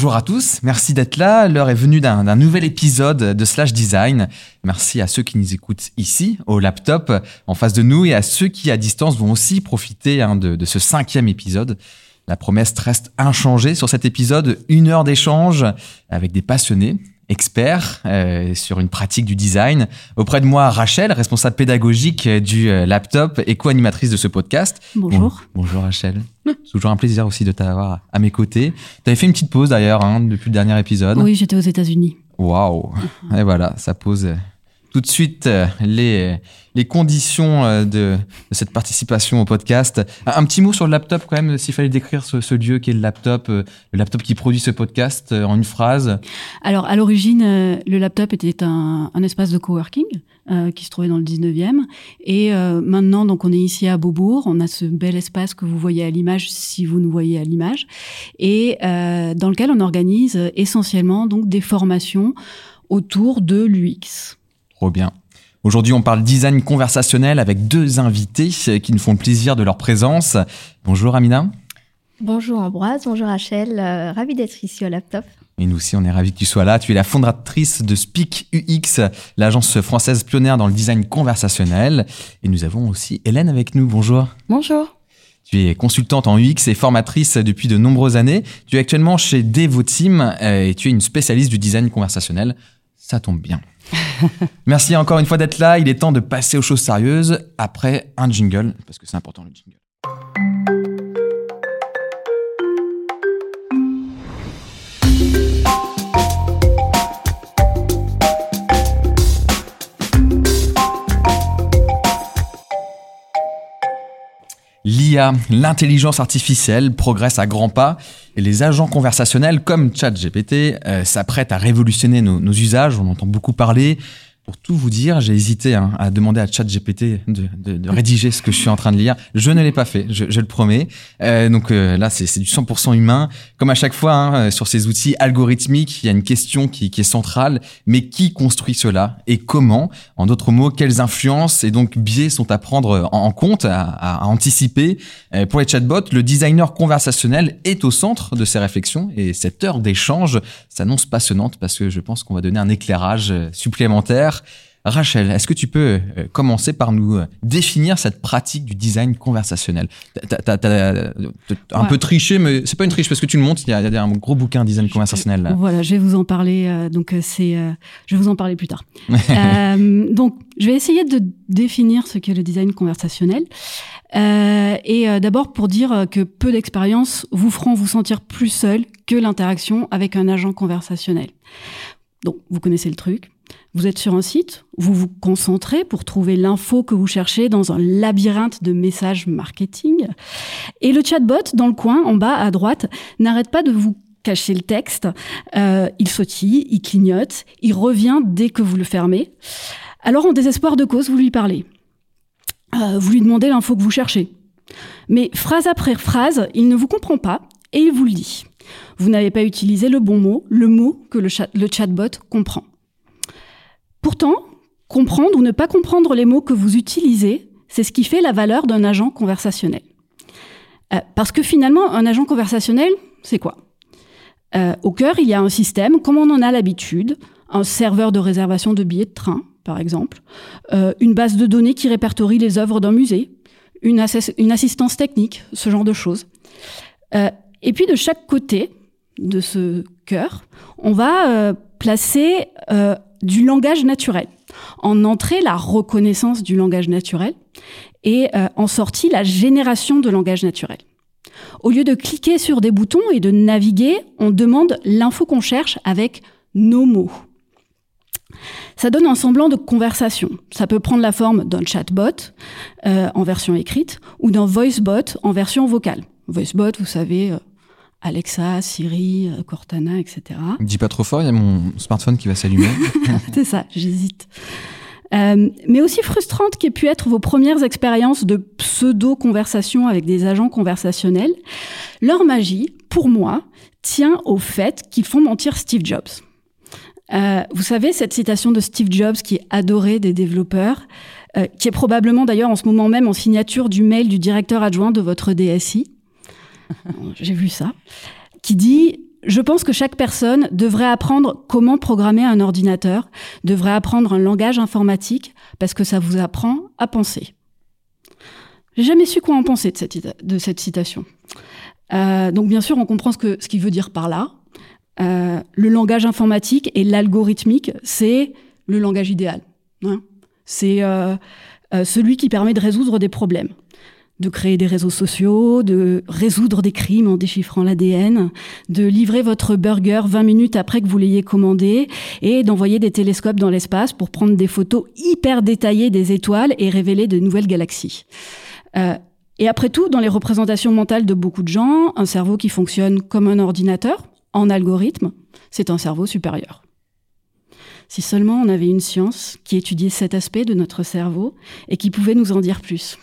Bonjour à tous, merci d'être là. L'heure est venue d'un nouvel épisode de Slash Design. Merci à ceux qui nous écoutent ici, au laptop, en face de nous, et à ceux qui, à distance, vont aussi profiter hein, de, de ce cinquième épisode. La promesse reste inchangée sur cet épisode, une heure d'échange avec des passionnés expert euh, sur une pratique du design. Auprès de moi, Rachel, responsable pédagogique du euh, laptop et co-animatrice de ce podcast. Bonjour. bonjour Rachel. C'est toujours un plaisir aussi de t'avoir à mes côtés. Tu avais fait une petite pause d'ailleurs hein, depuis le dernier épisode. Oui, j'étais aux États-Unis. Waouh. Et voilà, ça pose tout de suite euh, les, les conditions euh, de, cette participation au podcast. Un, petit mot sur le laptop quand même, s'il fallait décrire ce, ce lieu qui est le laptop, euh, le laptop qui produit ce podcast en une phrase. Alors à l'origine, le laptop était un, un espace de coworking euh, qui se trouvait dans le 19e. Et maintenant, donc on est ici à Beaubourg, on a ce bel espace que vous voyez à l'image si vous nous voyez à l'image, et euh, dans lequel on organise essentiellement donc des formations autour de l'UX. Trop bien. Aujourd'hui, on parle design conversationnel avec deux invités qui nous font le plaisir de leur présence. Bonjour Amina. Bonjour Ambroise, bonjour Rachel, euh, ravi d'être ici au laptop. Et nous aussi, on est ravis que tu sois là. Tu es la fondatrice de Speak UX, l'agence française pionnière dans le design conversationnel. Et nous avons aussi Hélène avec nous. Bonjour. Bonjour. Tu es consultante en UX et formatrice depuis de nombreuses années. Tu es actuellement chez Devoteam euh, et tu es une spécialiste du design conversationnel. Ça tombe bien. Merci encore une fois d'être là. Il est temps de passer aux choses sérieuses après un jingle, parce que c'est important le jingle. L'IA, l'intelligence artificielle, progresse à grands pas et les agents conversationnels comme ChatGPT euh, s'apprêtent à révolutionner nos, nos, usages. On entend beaucoup parler. Pour tout vous dire, j'ai hésité hein, à demander à ChatGPT de, rédiger ce que je suis en train de lire. Je ne l'ai pas fait, je, le promets. Euh, donc euh, là, c'est du 100% humain. Comme à chaque fois, hein, sur ces outils algorithmiques, il y a une question qui, est centrale. Mais qui construit cela et comment En d'autres mots, quelles influences et donc biais sont à prendre en, compte, à, anticiper euh, Pour les chatbots, le designer conversationnel est au centre de ces réflexions et cette heure d'échange s'annonce passionnante parce que je pense qu'on va donner un éclairage euh, Rachel, est-ce que tu peux euh, commencer par nous euh, définir cette pratique du design conversationnel? T'as as, un ouais. peu triché, mais c'est pas une triche parce que tu le montres. Il y, a, il y a un gros bouquin design conversationnel. Là. Voilà, je vais vous en parler. Euh, donc c'est, euh, je vais vous en parler plus tard. euh, donc, je vais essayer de définir ce qu'est le design conversationnel. Euh, et d'abord pour dire que peu d'expérience vous feront vous sentir plus seul que l'interaction avec un agent conversationnel. Donc, vous connaissez le truc. Vous êtes sur un site, vous vous concentrez pour trouver l'info que vous cherchez dans un labyrinthe de messages marketing. Et le chatbot, dans le coin, en bas à droite, n'arrête pas de vous cacher le texte. Euh, il sautille, il clignote, il revient dès que vous le fermez. Alors, en désespoir de cause, vous lui parlez. Euh, vous lui demandez l'info que vous cherchez. Mais phrase après phrase, il ne vous comprend pas et il vous le dit. Vous n'avez pas utilisé le bon mot, le mot que le, chat, le chatbot comprend. Pourtant, comprendre ou ne pas comprendre les mots que vous utilisez, c'est ce qui fait la valeur d'un agent conversationnel. Euh, parce que finalement, un agent conversationnel, c'est quoi? Euh, Au cœur, il y a un système, comme on en a l'habitude, un serveur de réservation de billets de train, par exemple, euh, une base de données qui répertorie les œuvres d'un musée, une, ass une, assistance technique, ce genre de choses. Et puis de chaque côté de ce cœur, on va placer du langage naturel. En entrée, la reconnaissance du langage naturel et euh, en sortie, la génération de langage naturel. Au lieu de cliquer sur des boutons et de naviguer, on demande l'info qu'on cherche avec nos mots. Ça donne un semblant de conversation. Ça peut prendre la forme d'un chatbot euh, en version écrite ou d'un voicebot en version vocale. Voicebot, vous savez, euh, Alexa, Siri, euh, Cortana, etc. Dis pas trop fort, il y a mon smartphone qui va s'allumer. C'est ça, j'hésite. Euh, mais aussi frustrante qu'aient pu être vos premières expériences de pseudo-conversation avec des agents conversationnels, leur magie, pour moi, tient au fait qu'ils font mentir Steve Jobs. Euh, vous savez, cette citation de Steve Jobs qui est adorée des développeurs, euh, qui est probablement d'ailleurs en ce moment même en signature du mail du directeur adjoint de votre DSI. J'ai vu ça. Qui dit je pense que chaque personne devrait apprendre comment programmer un ordinateur, devrait apprendre un langage informatique, parce que ça vous apprend à penser. J'ai jamais su quoi en penser de cette, de cette citation. Euh, donc bien sûr, on comprend ce qu'il ce veut dire par là. Euh, le langage informatique et l'algorithmique, c'est le langage idéal. Hein. C'est euh, celui qui permet de résoudre des problèmes de créer des réseaux sociaux, de résoudre des crimes en déchiffrant l'ADN, de livrer votre burger 20 minutes après que vous l'ayez commandé et d'envoyer des télescopes dans l'espace pour prendre des photos hyper détaillées des étoiles et révéler de nouvelles galaxies. Euh, et après tout, dans les représentations mentales de beaucoup de gens, un cerveau qui fonctionne comme un ordinateur, en algorithme, c'est un cerveau supérieur. Si seulement on avait une science qui étudiait cet aspect de notre cerveau et qui pouvait nous en dire plus.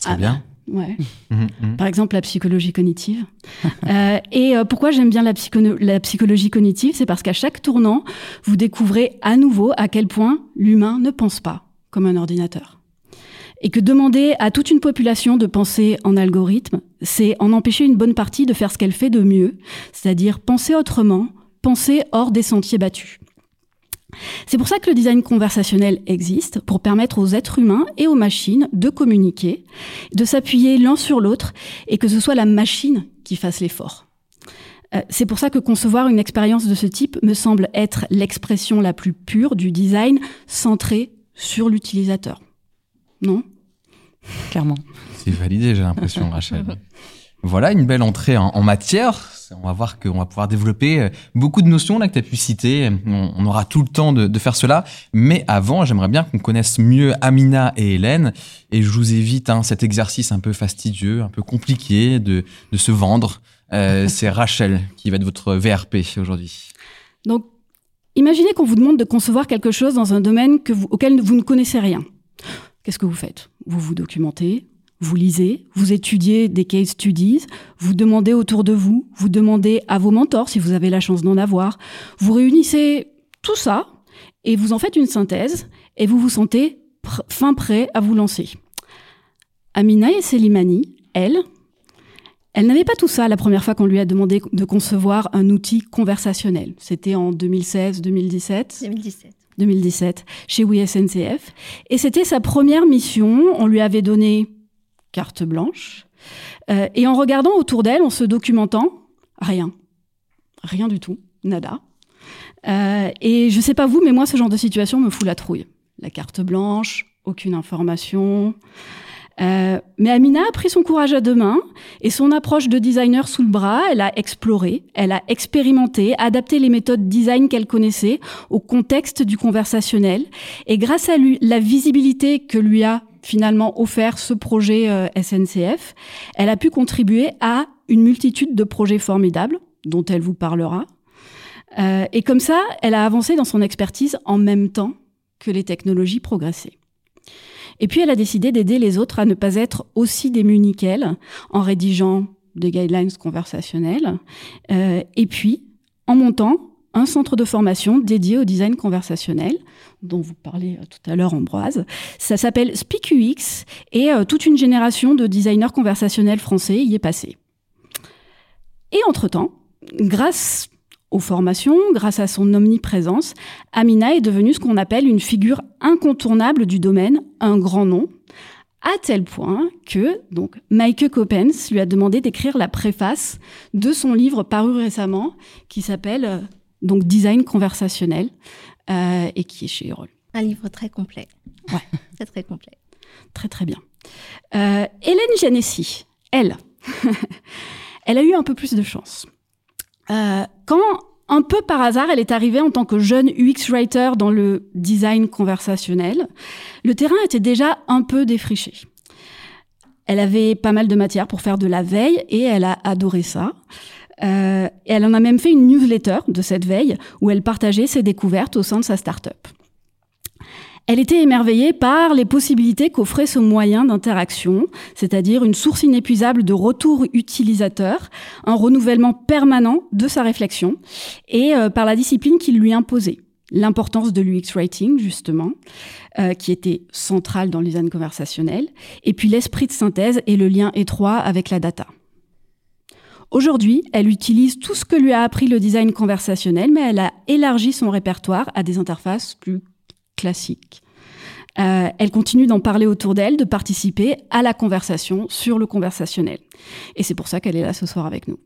Très ah bien. Ouais. Mmh, mmh. Par exemple, la psychologie cognitive. euh, et euh, pourquoi j'aime bien la, la, psychologie cognitive C'est parce qu'à chaque tournant, vous découvrez à nouveau à quel point l'humain ne pense pas comme un ordinateur. Et que demander à toute une population de penser en algorithme, c'est en empêcher une bonne partie de faire ce qu'elle fait de mieux, c'est-à-dire penser autrement, penser hors des sentiers battus. C'est pour ça que le design conversationnel existe, pour permettre aux êtres humains et aux machines de communiquer, de s'appuyer l'un sur l'autre, et que ce soit la machine qui fasse l'effort. Euh, c'est pour ça que concevoir une expérience de ce type me semble être l'expression la plus pure du design centré sur l'utilisateur. Non? Clairement. C'est validé, j'ai l'impression, Rachel. Voilà une belle entrée en, matière. On va voir qu'on va pouvoir développer euh, beaucoup de notions là que tu as pu citer. On, aura tout le temps de, faire cela. Mais avant, j'aimerais bien qu'on connaisse mieux Amina et Hélène. Et je vous évite hein, cet exercice un peu fastidieux, un peu compliqué de, se vendre. Euh, c'est Rachel qui va être votre VRP aujourd'hui. Donc, imaginez qu'on vous demande de concevoir quelque chose dans un domaine auquel vous ne connaissez rien. Qu'est-ce que vous faites? Vous vous documentez, vous lisez, vous étudiez des case studies, vous demandez autour de vous, vous demandez à vos mentors si vous avez la chance d'en avoir, vous réunissez tout ça et vous en faites une synthèse et vous vous sentez fin prêt à vous lancer. Amina et Selimani, elles, elle n'avait pas tout ça la première fois qu'on lui a demandé de concevoir un outil conversationnel. C'était en 2016, 2017. 2017. 2017, chez WSNCF. Et c'était sa première mission. On lui avait donné carte blanche. Euh, et en regardant autour d'elle, en se documentant, rien. Rien du tout. Nada. Euh, et je sais pas vous, mais moi, ce genre de situation me fout la trouille. La carte blanche, aucune information. Euh, mais Amina a pris son courage à deux mains et son approche de designer sous le bras, elle a exploré, elle a expérimenté, adapté les méthodes design qu'elle connaissait au contexte du conversationnel. Et grâce à lui, la visibilité que lui a finalement offert ce projet euh, SNCF, elle a pu contribuer à une multitude de projets formidables dont elle vous parlera. Euh, et comme ça, elle a avancé dans son expertise en même temps que les technologies progressaient. Et puis elle a décidé d'aider les autres à ne pas être aussi démunis qu'elle en rédigeant des guidelines conversationnels euh, et puis en montant un centre de formation dédié au design conversationnel dont vous parlez euh, tout à l'heure, Ambroise. Ça s'appelle SpeakUX et euh, toute une génération de designers conversationnels français y est passée. Et entre-temps, grâce aux formations, grâce à son omniprésence, Amina est devenue ce qu'on appelle une figure incontournable du domaine, un grand nom, à tel point que donc Maike Coppens lui a demandé d'écrire la préface de son livre paru récemment qui s'appelle euh, donc Design conversationnel euh, et qui est chez Erol. Un livre très complet. Ouais. très très complet. Très très bien. Euh, Hélène Janessi, elle, elle a eu un peu plus de chance. Euh, quand un peu par hasard, elle est arrivée en tant que jeune UX writer dans le design conversationnel. Le terrain était déjà un peu défriché. Elle avait pas mal de matière pour faire de la veille et elle a adoré ça. Euh, elle en a même fait une newsletter de cette veille où elle partageait ses découvertes au sein de sa start-up. Elle était émerveillée par les possibilités qu'offrait ce moyen d'interaction, c'est-à-dire une source inépuisable de retours utilisateurs, un renouvellement permanent de sa réflexion, et euh, par la discipline qu'il lui imposait. L'importance de l'UX Writing, justement, euh, qui était centrale dans le design conversationnel, et puis l'esprit de synthèse et le lien étroit avec la data. Aujourd'hui, elle utilise tout ce que lui a appris le design conversationnel, mais elle a élargi son répertoire à des interfaces plus classiques. Euh, elle continue d'en parler autour d'elle, de participer à la conversation sur le conversationnel. Et c'est pour ça qu'elle est là ce soir avec nous.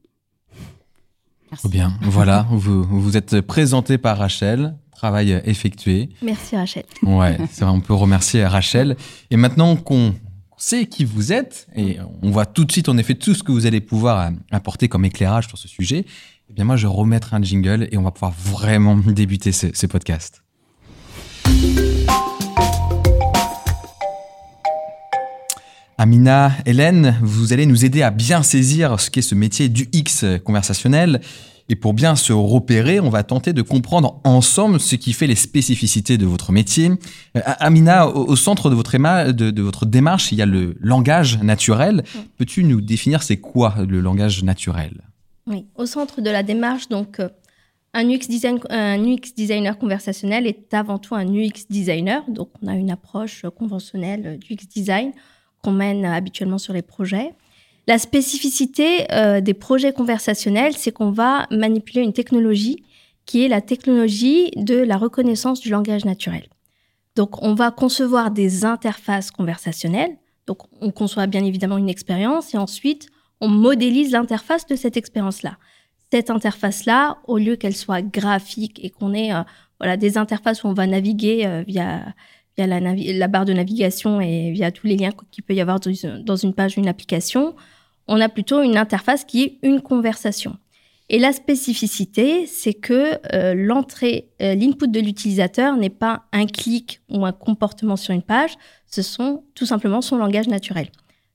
Merci. Bien, voilà, vous vous êtes présenté par Rachel, travail effectué. Merci Rachel. Ouais, c'est vrai, on peut remercier Rachel. Et maintenant qu'on sait qui vous êtes, et on voit tout de suite en effet tout ce que vous allez pouvoir apporter comme éclairage sur ce sujet, eh bien moi je remettrai un jingle et on va pouvoir vraiment débuter ce, ce podcast. Amina, Hélène, vous allez nous aider à bien saisir ce qu'est ce métier du X conversationnel. Et pour bien se repérer, on va tenter de comprendre ensemble ce qui fait les spécificités de votre métier. Euh, Amina, au, centre de votre, de, votre, démarche, il y a le langage naturel. Peux-tu nous définir c'est quoi le langage naturel? Oui, au centre de la démarche, donc euh, un UX, design, un UX designer conversationnel est avant tout un UX designer. Donc on a une approche conventionnelle du UX design qu'on mène habituellement sur les projets. La spécificité euh, des projets conversationnels, c'est qu'on va manipuler une technologie qui est la technologie de la reconnaissance du langage naturel. Donc, on va concevoir des interfaces conversationnelles. Donc, on conçoit bien évidemment une expérience et ensuite, on modélise l'interface de cette expérience-là. Cette interface-là, au lieu qu'elle soit graphique et qu'on ait euh, voilà, des interfaces où on va naviguer euh, via via la, la, barre de navigation et via tous les liens qu'il peut y avoir dans une page ou une application, on a plutôt une interface qui est une conversation. Et la spécificité, c'est que euh, l'entrée, euh, l'input de l'utilisateur n'est pas un clic ou un comportement sur une page, ce sont tout simplement son langage naturel.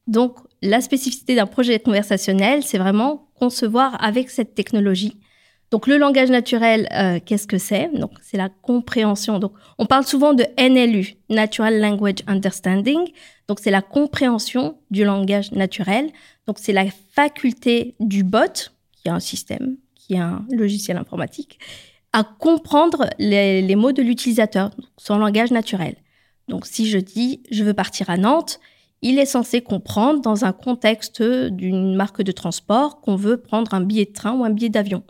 Donc, la spécificité d'un projet conversationnel, c'est vraiment concevoir avec cette technologie donc le langage naturel, euh, qu'est-ce que c'est? Donc c'est la compréhension. Donc on parle souvent de NLU, Natural Language Understanding. Donc c'est la compréhension du langage naturel. Donc c'est la faculté du bot, qui est un système, qui est un logiciel informatique, à comprendre les, les mots de l'utilisateur, son langage naturel. Donc si je dis je veux partir à Nantes, il est censé comprendre dans un contexte d'une marque de transport qu'on veut prendre un billet de train ou un billet d'avion.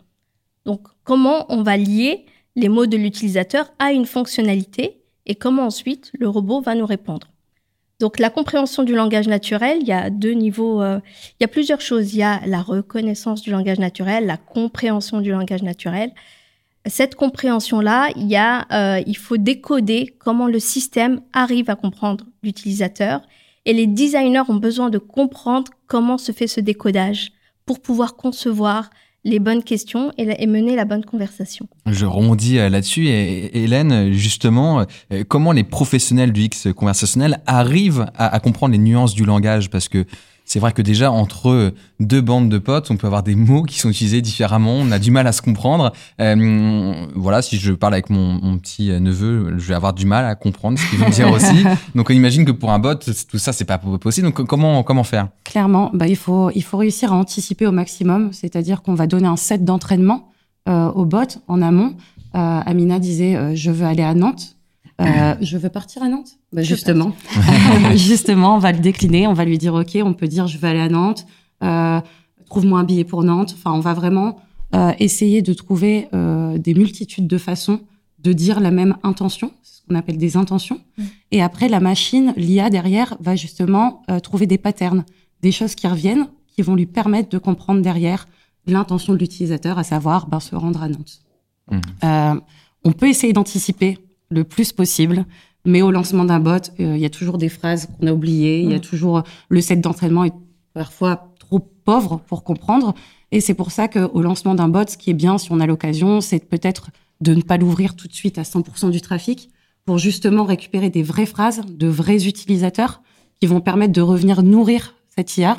Donc, comment on va lier les mots de l'utilisateur à une fonctionnalité et comment ensuite le robot va nous répondre. Donc, la compréhension du langage naturel, il y a deux niveaux, euh, il y a plusieurs choses. Il y a la reconnaissance du langage naturel, la compréhension du langage naturel. Cette compréhension-là, il, euh, il faut décoder comment le système arrive à comprendre l'utilisateur. Et les designers ont besoin de comprendre comment se fait ce décodage pour pouvoir concevoir les bonnes questions et, mener la bonne conversation. Je rebondis euh, là-dessus. Et, Hélène, justement, euh, comment les professionnels du X conversationnel arrivent à comprendre les nuances du langage? Parce que c'est vrai que déjà entre deux bandes de potes, on peut avoir des mots qui sont utilisés différemment, on a du mal à se comprendre. Euh, voilà, si je parle avec mon, petit neveu, je vais avoir du mal à comprendre ce qu'ils vont dire aussi. Donc on imagine que pour un bot, tout ça c'est pas possible. Donc comment comment faire? Clairement, bah il faut il faut réussir à anticiper au maximum, c'est-à-dire qu'on va donner un set d'entraînement euh, au bot en amont. Euh, Amina disait euh, je veux aller à Nantes. Euh, je veux partir à Nantes. Bah, justement, justement, on va le décliner. On va lui dire ok, on peut dire je veux aller à Nantes. Euh, Trouve-moi un billet pour Nantes. Enfin, on va vraiment euh, essayer de trouver euh, des multitudes de façons de dire la même intention, ce qu'on appelle des intentions. Mm. Et après, la machine, l'IA derrière, va justement euh, trouver des patterns, des choses qui reviennent, qui vont lui permettre de comprendre derrière l'intention de l'utilisateur, à savoir ben, se rendre à Nantes. Mm. Euh, on peut essayer d'anticiper le plus possible. Mais au lancement d'un bot, euh, il y a toujours des phrases qu'on a oubliées, il y a mm. toujours le set d'entraînement est parfois trop pauvre pour comprendre. Et c'est pour ça qu'au lancement d'un bot, ce qui est bien, si on a l'occasion, c'est peut-être de ne pas l'ouvrir tout de suite à 100% du trafic pour justement récupérer des vraies phrases de vrais utilisateurs qui vont permettre de revenir nourrir cette IA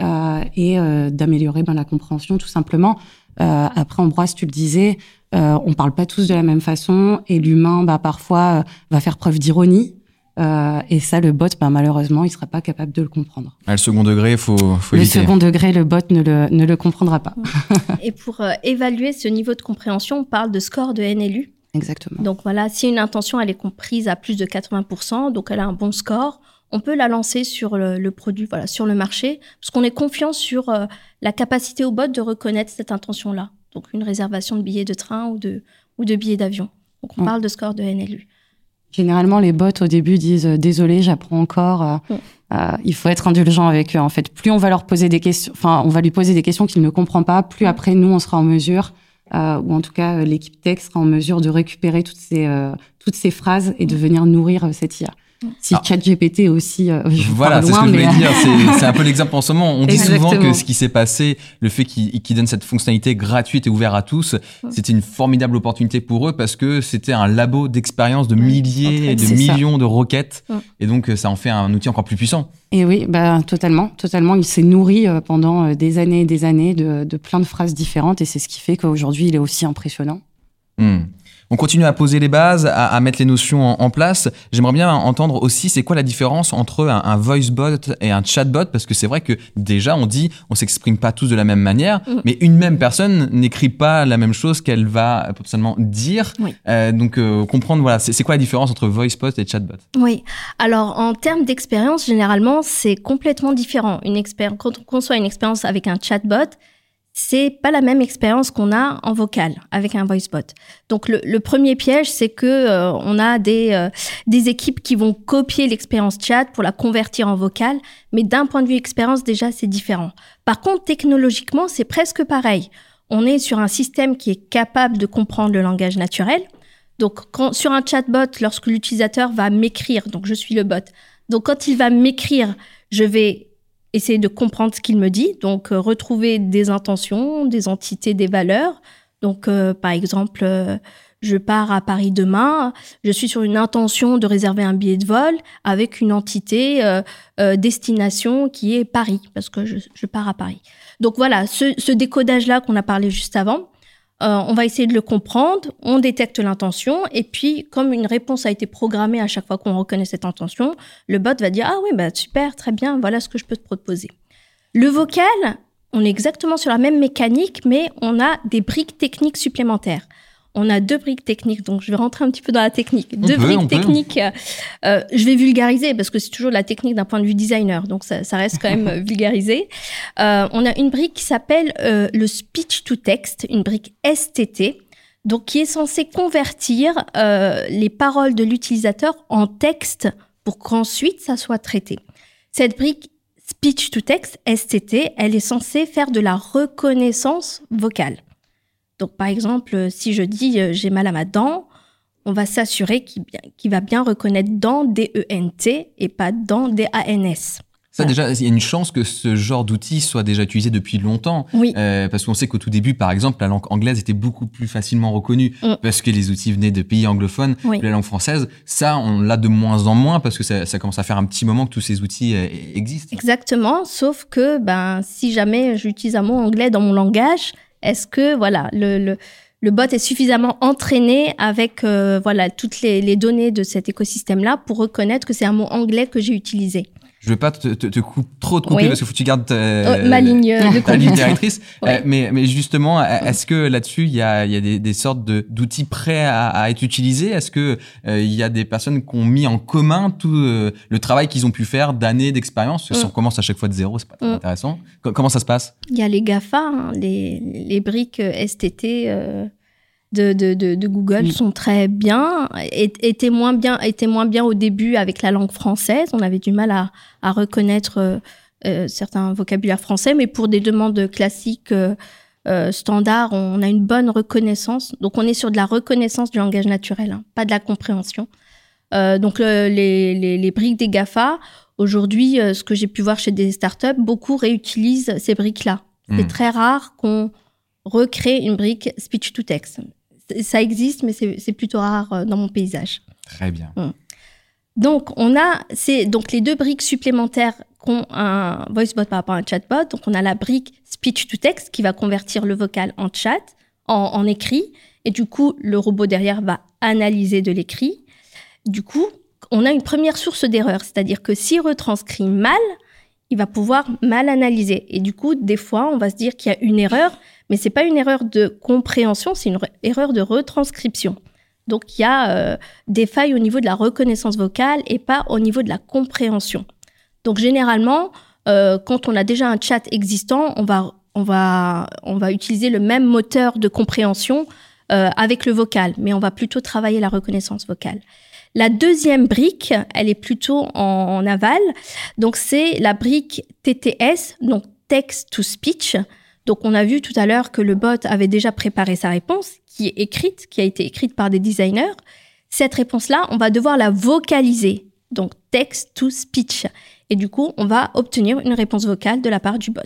euh, et euh, d'améliorer ben, la compréhension tout simplement. Euh, après, Ambroise, tu le disais, euh, on parle pas tous de la même façon et l'humain, bah, parfois, euh, va faire preuve d'ironie. Euh, et ça, le bot, bah, malheureusement, il sera pas capable de le comprendre. Ah, le second degré, il faut, faut Le second degré, le bot ne le, ne le comprendra pas. et pour euh, évaluer ce niveau de compréhension, on parle de score de NLU. Exactement. Donc voilà, si une intention, elle est comprise à plus de 80%, donc elle a un bon score, on peut la lancer sur le, produit, voilà, sur le marché, parce qu'on est confiant sur euh, la capacité au bot de reconnaître cette intention-là. Donc une réservation de billets de train ou de, ou de billets d'avion. Donc on parle de score de NLU. Généralement, les bots au début disent euh, désolé, j'apprends encore. il faut être indulgent avec eux. En fait, plus on va leur poser des questions, enfin, on va lui poser des questions qu'il ne comprend pas, plus après nous on sera en mesure euh, ou en tout cas euh, l'équipe tech sera en mesure de récupérer toutes ces, euh, toutes ces phrases et de venir nourrir cette IA. Si ah. ChatGPT aussi. Euh, voilà, c'est ce que je voulais dire. C'est un peu l'exemple en ce moment. On dit souvent que ce qui s'est passé, le fait qu'ils donne cette fonctionnalité gratuite et ouverte à tous, c'était une formidable opportunité pour eux parce que c'était un labo d'expérience de milliers et de millions de requêtes. Et donc, ça en fait un outil encore plus puissant. Et oui, bah, totalement, totalement. Il s'est nourri euh, pendant euh, des années et des années de, de plein de phrases différentes et c'est ce qui fait qu'aujourd'hui, il est aussi impressionnant. Hmm. On continue à poser les bases, à, mettre les notions en, place. J'aimerais bien entendre aussi c'est quoi la différence entre un, voice bot et un chatbot parce que c'est vrai que déjà on dit on s'exprime pas tous de la même manière, mm. mais une même personne n'écrit pas la même chose qu'elle va potentiellement dire. Euh, donc euh, comprendre voilà c'est quoi la différence entre voice bot et chatbot Oui. Alors en termes d'expérience généralement c'est complètement différent. Une expérience quand on conçoit une expérience avec un chatbot c'est pas la même expérience qu'on a en vocal avec un voice bot. Donc le, premier piège, c'est que euh, on a des euh, des équipes qui vont copier l'expérience chat pour la convertir en vocal, mais d'un point de vue expérience déjà c'est différent. Par contre technologiquement c'est presque pareil. On est sur un système qui est capable de comprendre le langage naturel. Donc quand, sur un chatbot, lorsque l'utilisateur va m'écrire, donc je suis le bot. Donc quand il va m'écrire, je vais essayer de comprendre ce qu'il me dit, donc euh, retrouver des intentions, des entités, des valeurs. Donc, euh, par exemple, euh, je pars à Paris demain, je suis sur une intention de réserver un billet de vol avec une entité destination qui est Paris, parce que je, je pars à Paris. Donc voilà, ce, ce décodage-là qu'on a parlé juste avant, euh, on va essayer de le comprendre, on détecte l'intention, et puis comme une réponse a été programmée à chaque fois qu'on reconnaît cette intention, le bot va dire ah oui bah super très bien voilà ce que je peux te proposer. Le vocal, on est exactement sur la même mécanique, mais on a des briques techniques supplémentaires on a deux briques techniques, donc je vais rentrer un petit peu dans la technique. deux briques techniques, euh, je vais vulgariser parce que c'est toujours la technique d'un point de vue designer, donc ça, reste quand même vulgarisé. Euh, on a une brique qui s'appelle euh, le speech to text, une brique STT, donc qui est censée convertir les paroles de l'utilisateur en texte pour qu'ensuite ça soit traité. Cette brique speech to text STT, elle est censée faire de la reconnaissance vocale. Donc, par exemple, si je dis euh, j'ai mal à ma dent, on va s'assurer qu'il va bien reconnaître dent D-E-N-T et pas dent D-A-N-S. Ça, déjà, il y a une chance que ce genre d'outil soit déjà utilisé depuis longtemps. Oui. Euh, parce qu'on sait qu'au tout début, par exemple, la langue anglaise était beaucoup plus facilement reconnue mm. parce que les outils venaient de pays anglophones. La langue française, ça, on l'a de moins en moins parce que ça, ça, commence à faire un petit moment que tous ces outils euh, existent. Exactement. Sauf que, ben, si jamais j'utilise un mot anglais dans mon langage, est-ce que voilà le, bot est suffisamment entraîné avec euh, voilà toutes les, données de cet écosystème-là pour reconnaître que c'est un mot anglais que j'ai utilisé? Je veux pas te, te, te trop te couper parce qu'il faut que tu gardes oh, ma ligne de ta ligne directrice. Euh, mais, mais justement, est-ce que là-dessus, il y a, y a des, des sortes d'outils prêts à, à, être utilisés? Est-ce que euh, il y a des personnes qui ont mis en commun tout euh, le travail qu'ils ont pu faire d'années d'expérience? Si on commence à chaque fois de zéro, c'est pas très intéressant. comment ça se passe? Il y a les GAFA, hein, les, les briques STT de, Google sont très bien, étaient moins bien, étaient moins bien au début avec la langue française. On avait du mal à, reconnaître euh, euh, certains vocabulaires français, mais pour des demandes classiques euh, standards, on a une bonne reconnaissance. Donc on est sur de la reconnaissance du langage naturel, hein, pas de la compréhension. donc les, briques des GAFA, aujourd'hui, ce que j'ai pu voir chez des startups, beaucoup réutilisent ces briques-là. C'est hmm. très rare qu'on recrée une brique speech to text ça existe, mais c'est plutôt rare euh, dans mon paysage. Très bien. Mm. Donc, on a donc les deux briques supplémentaires qu'ont un voicebot par rapport à un chatbot. Donc, on a la brique speech to text qui va convertir le vocal en chat, en, écrit. Et du coup, le robot derrière va analyser de l'écrit. Du coup, on a une première source d'erreur. C'est-à-dire que s'il retranscrit mal, il va pouvoir mal analyser. Et du coup, des fois, on va se dire qu'il y a une erreur, mais c'est pas une erreur de compréhension, c'est une erreur de retranscription. Donc il y a euh, des failles au niveau de la reconnaissance vocale et pas au niveau de la compréhension. Donc généralement, euh, quand on a déjà un chat existant, on va, on va, on va utiliser le même moteur de compréhension euh, avec le vocal, mais on va plutôt travailler la reconnaissance vocale. La deuxième brique, elle est plutôt en, aval. Donc c'est la brique TTS, donc text to speech. Donc on a vu tout à l'heure que le bot avait déjà préparé sa réponse, qui est écrite, qui a été écrite par des designers. Cette réponse-là, on va devoir la vocaliser, donc text to speech. Et du coup, on va obtenir une réponse vocale de la part du bot.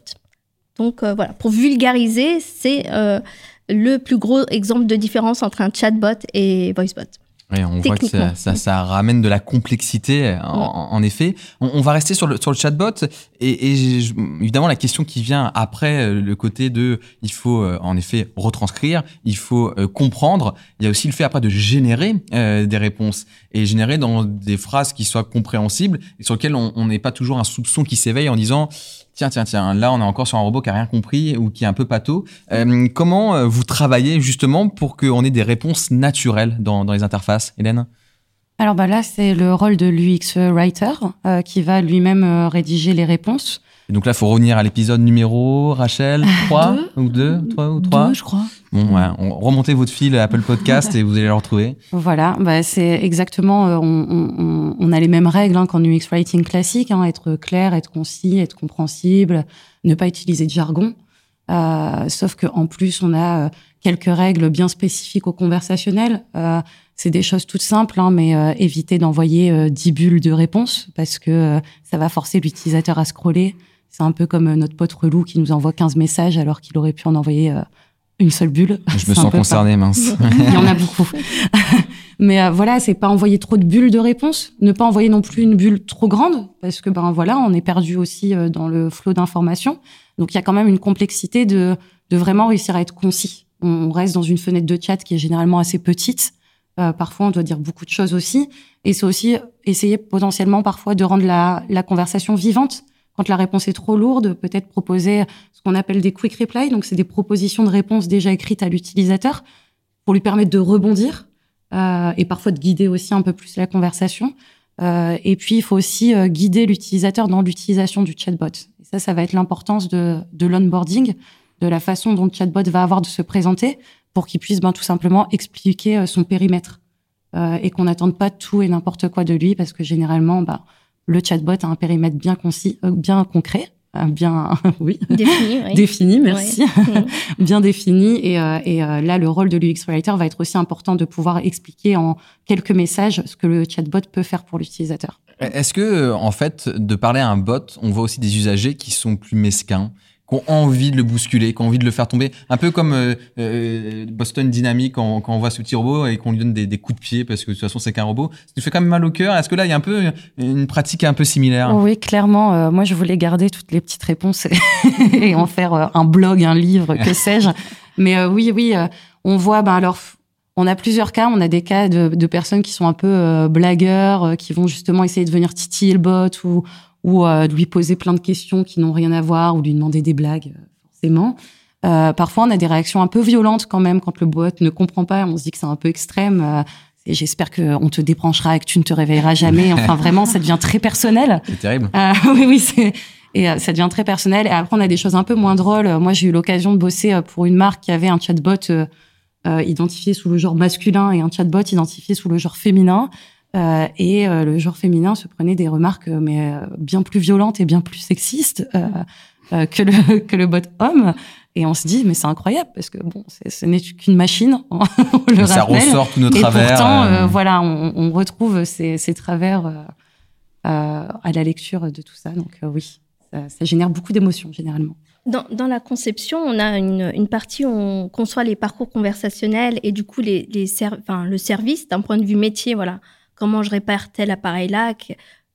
Donc euh, voilà, pour vulgariser, c'est euh, le plus gros exemple de différence entre un chatbot et voicebot. Oui, on voit que ça, ça, ça, ramène de la complexité, en, en effet. On, on, va rester sur le, sur le chatbot. Et, et évidemment, la question qui vient après euh, le côté de il faut euh, en effet retranscrire, il faut euh, comprendre. Il y a aussi le fait après de générer euh, des réponses et générer dans des phrases qui soient compréhensibles et sur lesquelles on n'est pas toujours un soupçon qui s'éveille en disant tiens, tiens, tiens, là on est encore sur un robot qui a rien compris ou qui est un peu pâteau. Euh, comment euh, vous travaillez justement pour qu'on ait des réponses naturelles dans, dans les interfaces, Hélène? Alors bah là, c'est le rôle de l'UX Writer euh, qui va lui-même rédiger les réponses. Et donc là, il faut revenir à l'épisode numéro, Rachel, 3 ou 2 3 ou 3 Deux, je crois. Bon, ouais, on, remontez votre fil Apple Podcast et vous allez le retrouver. Voilà, bah c'est exactement, euh, on, on, on, a les mêmes règles hein, qu'en UX Writing classique, hein, être clair, être concis, être compréhensible, ne pas utiliser de jargon. Euh, sauf qu'en plus, on a euh, quelques règles bien spécifiques au conversationnel. Euh, c'est des choses toutes simples, hein, mais euh, éviter d'envoyer euh, 10 bulles de réponse parce que euh, ça va forcer l'utilisateur à scroller. C'est un peu comme notre pote relou qui nous envoie 15 messages alors qu'il aurait pu en envoyer une seule bulle. Je me sens concerné, mince. Il y en a beaucoup. Mais euh, voilà, c'est pas envoyer trop de bulles de réponse, ne pas envoyer non plus une bulle trop grande, parce que ben voilà, on est perdu aussi euh, dans le flot d'informations. Donc il y a quand même une complexité de, de vraiment réussir à être concis. On, on reste dans une fenêtre de chat qui est généralement assez petite. Euh, parfois, on doit dire beaucoup de choses aussi. Et c'est aussi essayer potentiellement parfois de rendre la, la conversation vivante. Quand la réponse est trop lourde, peut-être proposer ce qu'on appelle des quick replies. Donc, c'est des propositions de réponses déjà écrites à l'utilisateur pour lui permettre de rebondir euh, et parfois de guider aussi un peu plus la conversation. Euh, et puis, il faut aussi euh, guider l'utilisateur dans l'utilisation du chatbot. Et ça, ça va être l'importance de, l'onboarding, de la façon dont le chatbot va avoir de se présenter pour qu'il puisse ben, tout simplement expliquer son périmètre et qu'on n'attende pas tout et n'importe quoi de lui parce que généralement, ben, le chatbot a un périmètre bien concis, euh, bien concret, euh, bien oui défini, oui. défini merci, ouais. bien défini et, euh, et là le rôle de l'UX writer va être aussi important de pouvoir expliquer en quelques messages ce que le chatbot peut faire pour l'utilisateur. Est-ce que en fait de parler à un bot, on voit aussi des usagers qui sont plus mesquins? Qui ont envie de le bousculer, qui ont envie de le faire tomber. Un peu comme euh, euh, Boston Dynamics quand, quand, on voit ce petit robot et qu'on lui donne des, des, coups de pied parce que de toute façon c'est qu'un robot. Ça nous fait quand même mal au cœur. Est-ce que là il y a un peu une pratique un peu similaire? Oui, clairement. Euh, moi je voulais garder toutes les petites réponses et, en faire euh, un blog, un livre, que sais-je. Mais oui, oui, on voit. Ben alors on a plusieurs cas. On a des cas de, de personnes qui sont un peu euh, blagueurs, euh, qui vont justement essayer de venir titiller le bot ou, ou euh, de lui poser plein de questions qui n'ont rien à voir ou lui demander des blagues, forcément. Euh, parfois, on a des réactions un peu violentes quand même quand le bot ne comprend pas. On se dit que c'est un peu extrême. Euh, et j'espère qu'on te débranchera et que tu ne te réveilleras jamais. Enfin, vraiment, ça devient très personnel. C'est terrible. Euh, oui, oui, c'est. Et ça devient très personnel. Et après, on a des choses un peu moins drôles. Moi, j'ai eu l'occasion de bosser pour une marque qui avait un chatbot euh, identifié sous le genre masculin et un chatbot identifié sous le genre féminin. Euh, et euh, le genre féminin se prenait des remarques mais euh, bien plus violentes et bien plus sexistes que le que le bot homme et on se dit mais c'est incroyable parce que bon ce n'est qu'une machine on le ça rappelle. ressort tous nos et travers pourtant voilà on, on, retrouve ces, ces travers à la lecture de tout ça donc oui ça, ça génère beaucoup d'émotions généralement dans, dans, la conception, on a une, une, partie où on conçoit les parcours conversationnels et du coup les, les ser enfin, le service d'un point de vue métier. Voilà, comment je répare tel appareil-là.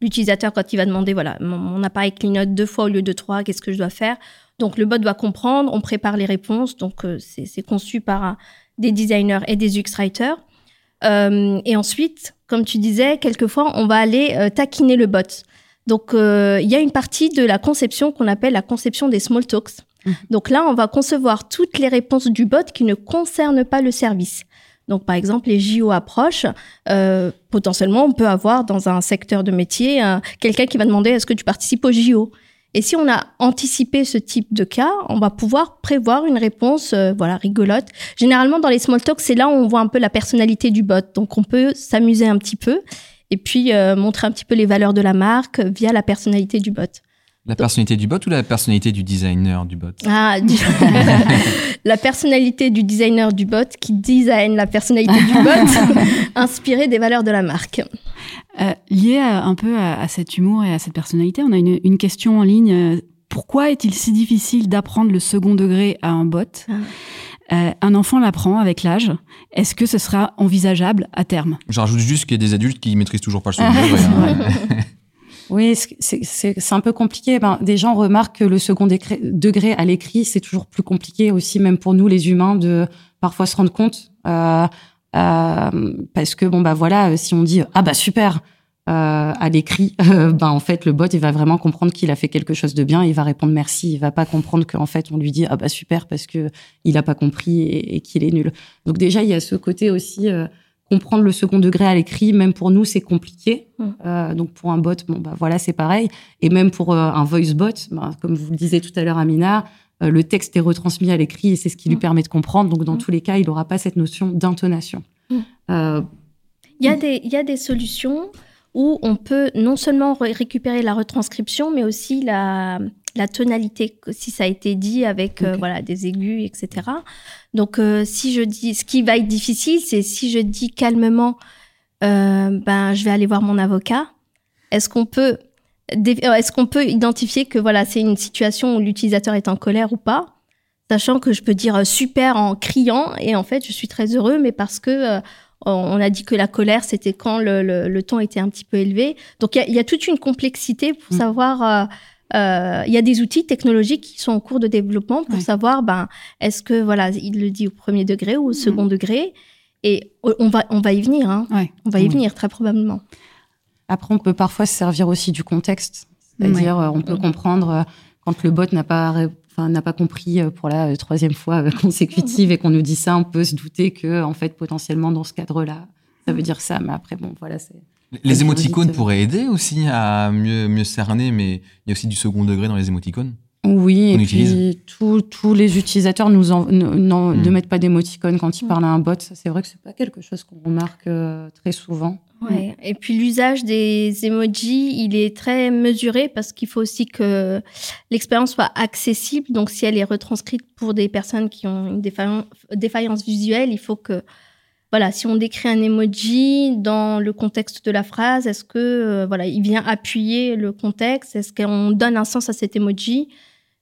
L'utilisateur, quand il va demander, voilà, mon, mon, appareil clignote deux fois au lieu de trois, qu'est-ce que je dois faire? Donc le bot doit comprendre, on prépare les réponses. Donc euh, c'est conçu par un, des designers et des UX-writers. Euh, et ensuite, comme tu disais, quelquefois, on va aller euh, taquiner le bot. Donc, euh, il y a une partie de la conception qu'on appelle la conception des small talks. Mmh. Donc là, on va concevoir toutes les réponses du bot qui ne concernent pas le service. Donc, par exemple, les JO approchent. Euh, potentiellement, on peut avoir dans un secteur de métier euh, quelqu'un qui va demander est-ce que tu participes aux JO Et si on a anticipé ce type de cas, on va pouvoir prévoir une réponse, euh, voilà, rigolote. Généralement, dans les small talks, c'est là où on voit un peu la personnalité du bot. Donc, on peut s'amuser un petit peu et puis montrer un petit peu les valeurs de la marque via la personnalité du bot. La personnalité du bot ou la personnalité du designer du bot? Ah, la personnalité du designer du bot qui design la personnalité du bot, inspirée des valeurs de la marque. Euh, lié un peu à, cet humour et à cette personnalité, on a une, question en ligne. Pourquoi est-il si difficile d'apprendre le second degré à un bot? Ah. euh, un enfant l'apprend avec l'âge. Est-ce que ce sera envisageable à terme? Je rajoute juste qu'il y a des adultes qui maîtrisent toujours pas le second degré. Hein. Oui, c'est un peu compliqué. Ben, des gens remarquent que le second degré à l'écrit, c'est toujours plus compliqué aussi, même pour nous les humains, de parfois se rendre compte. Euh, euh, parce que bon bah voilà, si on dit ah bah super euh, à l'écrit, ben en fait le bot il va vraiment comprendre qu'il a fait quelque chose de bien, il va répondre merci, il va pas comprendre qu'en fait on lui dit ah bah super parce que il a pas compris et, et qu'il est nul. Donc déjà il y a ce côté aussi comprendre le second degré à l'écrit, même pour nous, c'est compliqué. Mmh. Euh, donc pour un bot, bon bah voilà, c'est pareil. Et même pour euh, un voice bot, bah, comme vous le disiez tout à l'heure, Amina, euh, le texte est retransmis à l'écrit et c'est ce qui lui mmh. permet de comprendre. Donc dans mmh. tous les cas, il n'aura pas cette notion d'intonation. il y a des il y a des solutions où on peut non seulement récupérer la retranscription, mais aussi la la tonalité, si ça a été dit avec euh, voilà des aigus, etc. Donc euh, si je dis, ce qui va être difficile, c'est si je dis calmement, euh, ben je vais aller voir mon avocat. Est-ce qu'on peut est-ce qu'on peut identifier que voilà c'est une situation où l'utilisateur est en colère ou pas, sachant que je peux dire super en criant et en fait je suis très heureux, mais parce que on a dit que la colère, c'était quand le, le, ton était un petit peu élevé. Donc, il y, a, toute une complexité pour mm. savoir il y a des outils technologiques qui sont en cours de développement pour savoir, ben, est-ce que voilà, il le dit au premier degré ou au second mm. degré, et on va on va y venir, hein. on va y venir très probablement. Après, on peut parfois se servir aussi du contexte, c'est-à-dire euh, on peut comprendre euh, quand le bot n'a pas Enfin, n'a pas compris pour la troisième fois consécutive et qu'on nous dit ça, on peut se douter que, en fait, potentiellement, dans ce cadre-là, ça veut dire ça. Mais après, bon, voilà, c'est. Les émoticônes pourraient aider aussi à mieux, mieux cerner, mais il y a aussi du second degré dans les émoticônes. Oui, et puis tous les utilisateurs nous ne hmm. mettent pas d'émoticônes quand ils parlent à un bot. C'est vrai que c'est pas quelque chose qu'on remarque euh, très souvent. Ouais. Et puis l'usage des emojis, il est très mesuré parce qu'il faut aussi que l'expérience soit accessible. Donc si elle est retranscrite pour des personnes qui ont une défaillance visuelle, il faut que voilà, si on décrit un emoji dans le contexte de la phrase, est-ce que euh, voilà, il vient appuyer le contexte? Est-ce qu'on donne un sens à cet emoji?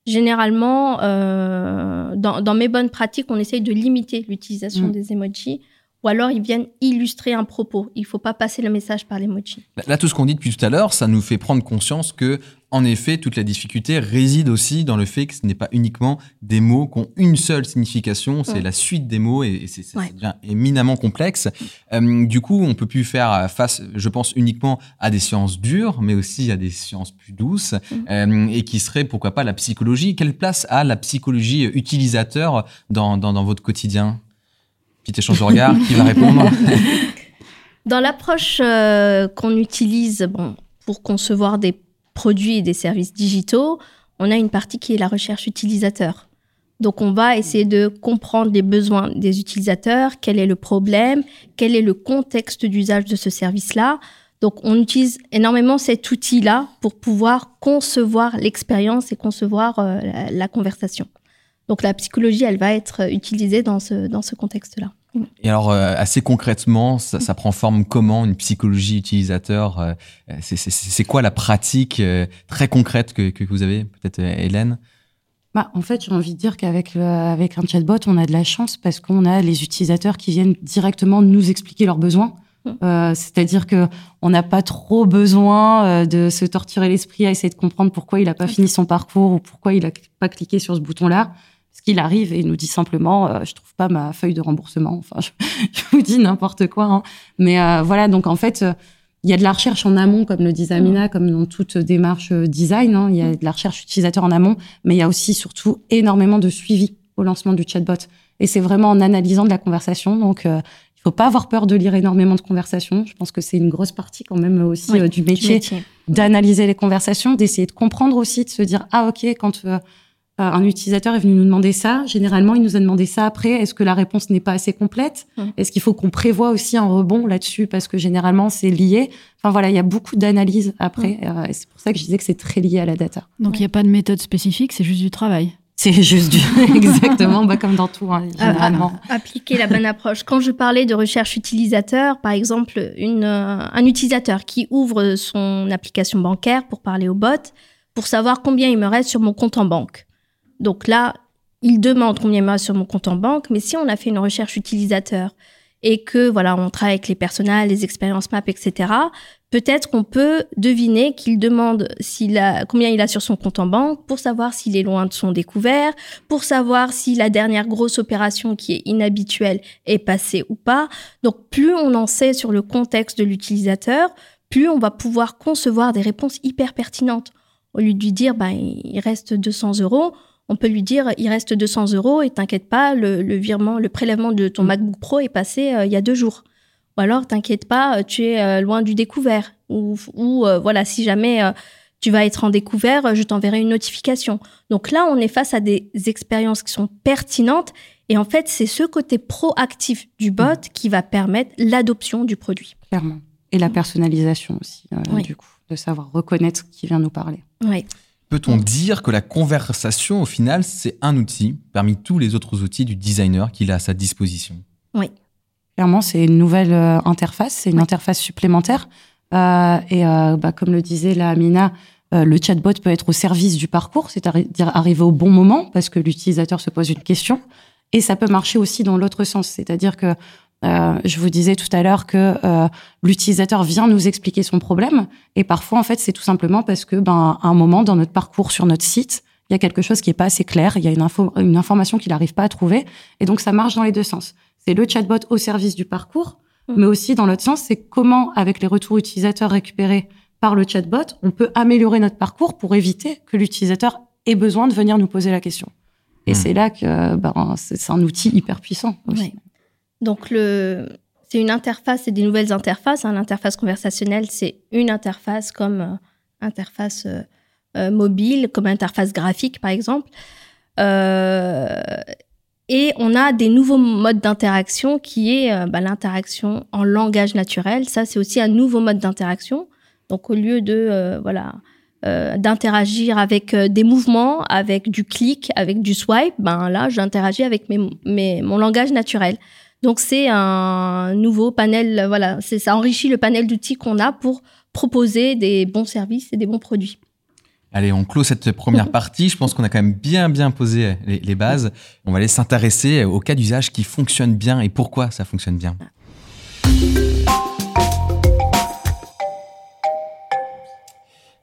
Généralement, euh, dans, mes bonnes pratiques, on essaye de limiter l'utilisation mm. des emojis ou alors ils viennent illustrer un propos. Il ne faut pas passer le message par l'emoji. Là, tout ce qu'on dit depuis tout à l'heure, ça nous fait prendre conscience que, en effet, toute la difficulté réside aussi dans le fait que ce n'est pas uniquement des mots qui ont une seule signification, c'est la suite des mots et, c'est, ça devient éminemment complexe. Euh, du coup, on peut plus faire face, je pense, uniquement à des sciences dures, mais aussi à des sciences plus douces mm. euh, et qui seraient, pourquoi pas, la psychologie. Quelle place a la psychologie utilisateur dans, dans, dans votre quotidien? Petit échange de regard, qui va répondre Dans l'approche euh, qu'on utilise pour concevoir des produits et des services digitaux, on a une partie qui est la recherche utilisateur. Donc on va essayer de comprendre les besoins des utilisateurs, quel est le problème, quel est le contexte d'usage de ce service-là. Donc on utilise énormément cet outil-là pour pouvoir concevoir l'expérience et concevoir euh, la conversation. Donc la psychologie, elle va être utilisée dans ce, dans ce contexte-là. Et alors, euh, assez concrètement, ça, prend forme comment une psychologie utilisateur euh, C'est quoi la pratique euh, très concrète que, que vous avez, peut-être Hélène? Bah, en fait, j'ai envie de dire qu'avec avec un chatbot, on a de la chance parce qu'on a les utilisateurs qui viennent directement nous expliquer leurs besoins. Euh, C'est-à-dire que on n'a pas trop besoin de se torturer l'esprit à essayer de comprendre pourquoi il n'a pas fini son parcours ou pourquoi il n'a pas cliqué sur ce bouton-là. Ce qu'il arrive et il nous dit simplement, euh, je trouve pas ma feuille de remboursement. Enfin, je, vous dis n'importe quoi. Hein. Mais euh, voilà, donc en fait, euh, il y a de la recherche en amont, comme le disait Amina, comme dans toute démarche design. Hein. Il y a de la recherche utilisateur en amont, mais il y a aussi surtout énormément de suivi au lancement du chatbot. Et c'est vraiment en analysant de la conversation. Donc, il Il faut pas avoir peur de lire énormément de conversations. Je pense que c'est une grosse partie quand même aussi Oui, euh, du métier, d'analyser les conversations, d'essayer de comprendre aussi, de se dire ah ok quand euh, euh, un utilisateur est venu nous demander ça, généralement il nous a demandé ça après. Est-ce que la réponse n'est pas assez complète Mm. Est-ce qu'il faut qu'on prévoit aussi un rebond là-dessus parce que généralement c'est lié. Enfin voilà, il y a beaucoup d'analyses après. euh, et c'est pour ça que je disais que c'est très lié à la data. Donc il n'y a pas de méthode spécifique, c'est juste du travail. C'est juste du exactement bah, comme dans tout hein, Ah, généralement. appliquer la bonne approche. Quand je parlais de recherche utilisateur, par exemple, une, euh, un utilisateur qui ouvre son application bancaire pour parler au bot, pour savoir combien il me reste sur mon compte en banque. Donc là, il demande combien il reste sur mon compte en banque, mais si on a fait une recherche utilisateur et que voilà, on travaille avec les personnels, les expériences map, etc., peut-être qu'on peut deviner qu'il demande s'il a, combien il a sur son compte en banque pour savoir s'il est loin de son découvert, pour savoir si la dernière grosse opération qui est inhabituelle est passée ou pas. Donc plus on en sait sur le contexte de l'utilisateur, plus on va pouvoir concevoir des réponses hyper pertinentes. Au lieu de lui dire, bah, il reste 200 euros, on peut lui dire, il reste 200 euros et t'inquiète pas, le, le virement, le prélèvement de ton MacBook Pro est passé euh, il y a deux jours. Ou alors, t'inquiète pas, euh, tu es euh, loin du découvert. Ou, ou euh, voilà, si jamais tu vas être en découvert, je t'enverrai une notification. Donc là, on est face à des expériences qui sont pertinentes. Et en fait, c'est ce côté proactif du bot qui va permettre l'adoption du produit. clairement. Et la personnalisation aussi, Oui. du coup, de savoir reconnaître qui vient nous parler. Oui. Peut-on dire que la conversation, au final, c'est un outil parmi tous les autres outils du designer qu'il a à sa disposition? Clairement, c'est une nouvelle euh, interface, c'est une interface supplémentaire. Euh, et euh, bah, comme le disait la Amina, euh, le chatbot peut être au service du parcours, c'est-à-dire arriver au bon moment parce que l'utilisateur se pose une question. Et ça peut marcher aussi dans l'autre sens, c'est-à-dire que euh, je vous disais tout à l'heure que euh, l'utilisateur vient nous expliquer son problème, et parfois en fait c'est tout simplement parce que ben à un moment dans notre parcours sur notre site, il y a quelque chose qui est pas assez clair, il y a une info, une information qu'il n'arrive pas à trouver, et donc ça marche dans les deux sens. C'est le chatbot au service du parcours, Mm. mais aussi dans l'autre sens, c'est comment avec les retours utilisateurs récupérés par le chatbot, on peut améliorer notre parcours pour éviter que l'utilisateur ait besoin de venir nous poser la question. Et Mm. c'est là que ben, c'est c'est un outil hyper puissant. Aussi. Ouais. Donc, le, c'est une interface, c'est des nouvelles interfaces. hein. L'interface conversationnelle, c'est une interface comme euh, interface euh, euh, mobile, comme interface graphique, par exemple. Euh, et on a des nouveaux modes d'interaction qui est euh, bah, l'interaction en langage naturel. Ça, c'est aussi un nouveau mode d'interaction. Donc, au lieu de voilà euh, d'interagir avec des mouvements, avec du clic, avec du swipe, ben là, j'interagis avec mes, mes, mon langage naturel. Donc, c'est un nouveau panel. Voilà, c'est ça enrichit le panel d'outils qu'on a pour proposer des bons services et des bons produits. Allez, on clôt cette première partie. Je pense qu'on a quand même bien, bien posé les, les bases. On va aller s'intéresser au cas d'usage qui fonctionne bien et pourquoi ça fonctionne bien.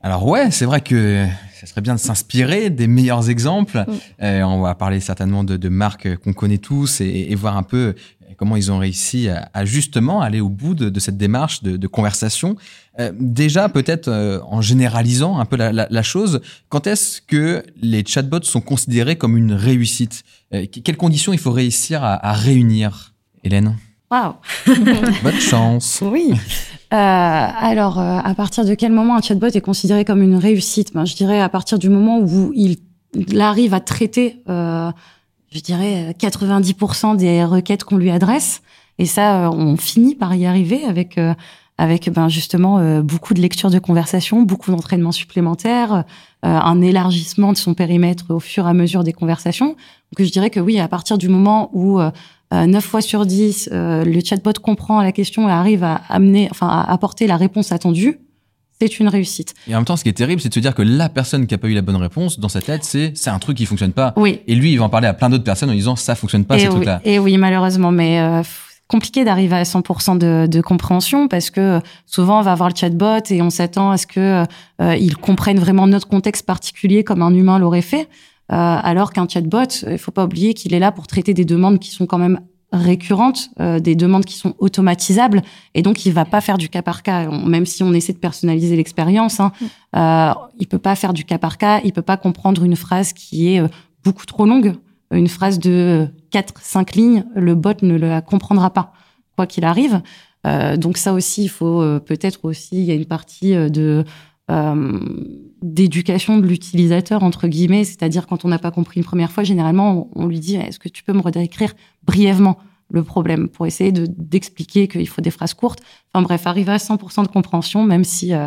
Alors ouais, c'est vrai que ça serait bien de s'inspirer des meilleurs exemples. Euh, on va parler certainement de, de marques qu'on connaît tous et, et voir un peu comment ils ont réussi à, à justement aller au bout de, de cette démarche de, de conversation. Euh, déjà, peut-être euh, en généralisant un peu la, la, la chose, quand est-ce que les chatbots sont considérés comme une réussite? Euh, que- Quelles conditions il faut réussir à, à réunir Hélène? Waouh. Bonne chance. Oui. Euh, alors, euh, à partir de quel moment un chatbot est considéré comme une réussite? Ben, Je dirais à partir du moment où il, il arrive à traiter, euh, je dirais, 90% des requêtes qu'on lui adresse. Et ça, euh, on finit par y arriver avec, euh, avec ben, justement euh, beaucoup de lectures de conversation, beaucoup d'entraînement supplémentaire, euh, un élargissement de son périmètre au fur et à mesure des conversations. Donc, je dirais que oui, à partir du moment où euh, euh, 9 fois sur 10, euh, le chatbot comprend la question et arrive à amener, enfin, à apporter la réponse attendue, c'est une réussite. Et en même temps, ce qui est terrible, c'est de se dire que la personne qui a pas eu la bonne réponse, dans sa tête, c'est c'est un truc qui fonctionne pas. Oui. Et lui, il va en parler à plein d'autres personnes en disant ça fonctionne pas, ces oui, trucs-là. et oui, malheureusement, mais euh, compliqué d'arriver à 100% de, de compréhension parce que souvent on va voir le chatbot et on s'attend à ce que euh, il comprenne vraiment notre contexte particulier comme un humain l'aurait fait, euh, alors qu'un chatbot, il faut pas oublier qu'il est là pour traiter des demandes qui sont quand même récurrentes, euh, des demandes qui sont automatisables, et donc il va pas faire du cas par cas. On- même si on essaie de personnaliser l'expérience, hein, euh, il peut pas faire du cas par cas, il peut pas comprendre une phrase qui est euh, beaucoup trop longue, une phrase de 4-5 lignes, le bot ne la comprendra pas. quoi qu'il arrive. donc ça aussi, il faut peut-être aussi, il y a une partie de d'éducation de l'utilisateur entre guillemets, c'est-à-dire quand on n'a pas compris une première fois, généralement on, lui dit est-ce que tu peux me redécrire brièvement le problème pour essayer de d'expliquer qu'il faut des phrases courtes. Enfin bref, arriver à 100% de compréhension, même si euh,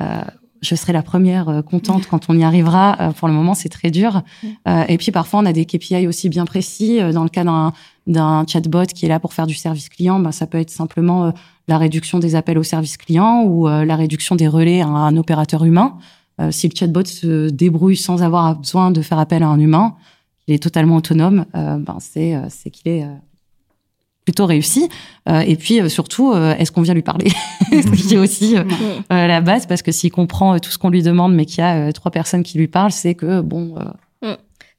euh, je serai la première euh, contente quand on y arrivera. Euh, pour le moment, c'est très dur. Euh, et puis parfois, on a des KPI aussi bien précis. Dans le cas d'un chatbot qui est là pour faire du service client, ben, ça peut être simplement la réduction des appels au service client ou la réduction des relais à un opérateur humain. si le chatbot se débrouille sans avoir besoin de faire appel à un humain, il est totalement autonome, ben, c'est c'est qu'il est plutôt réussi. Euh, et puis euh, surtout, euh, est-ce qu'on vient lui parler C'est aussi la base, parce que s'il comprend tout ce qu'on lui demande, mais qu'il y a trois personnes qui lui parlent, c'est que bon.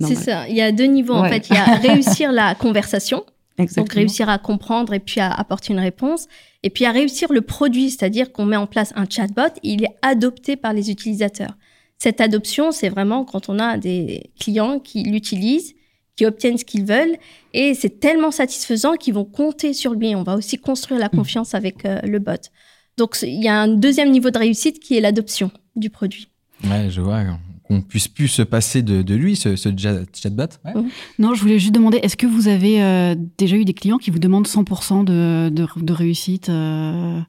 C'est ça. Il y a deux niveaux en fait. Il y a réussir la conversation, donc réussir à comprendre et puis à apporter une réponse. Et puis à réussir le produit, c'est-à-dire qu'on met en place un chatbot, il est adopté par les utilisateurs. Cette adoption, c'est vraiment quand on a des clients qui l'utilisent qui obtiennent ce qu'ils veulent. Et c'est tellement satisfaisant qu'ils vont compter sur lui. On va aussi construire la mm. confiance avec euh, le bot. Donc, il y a un deuxième niveau de réussite qui est l'adoption du produit. Ouais, je vois qu'on puisse plus se passer de, lui, ce, chatbot. Mm. Non, je voulais juste demander, est-ce que vous avez euh, déjà eu des clients qui vous demandent 100% de, de, réussite euh,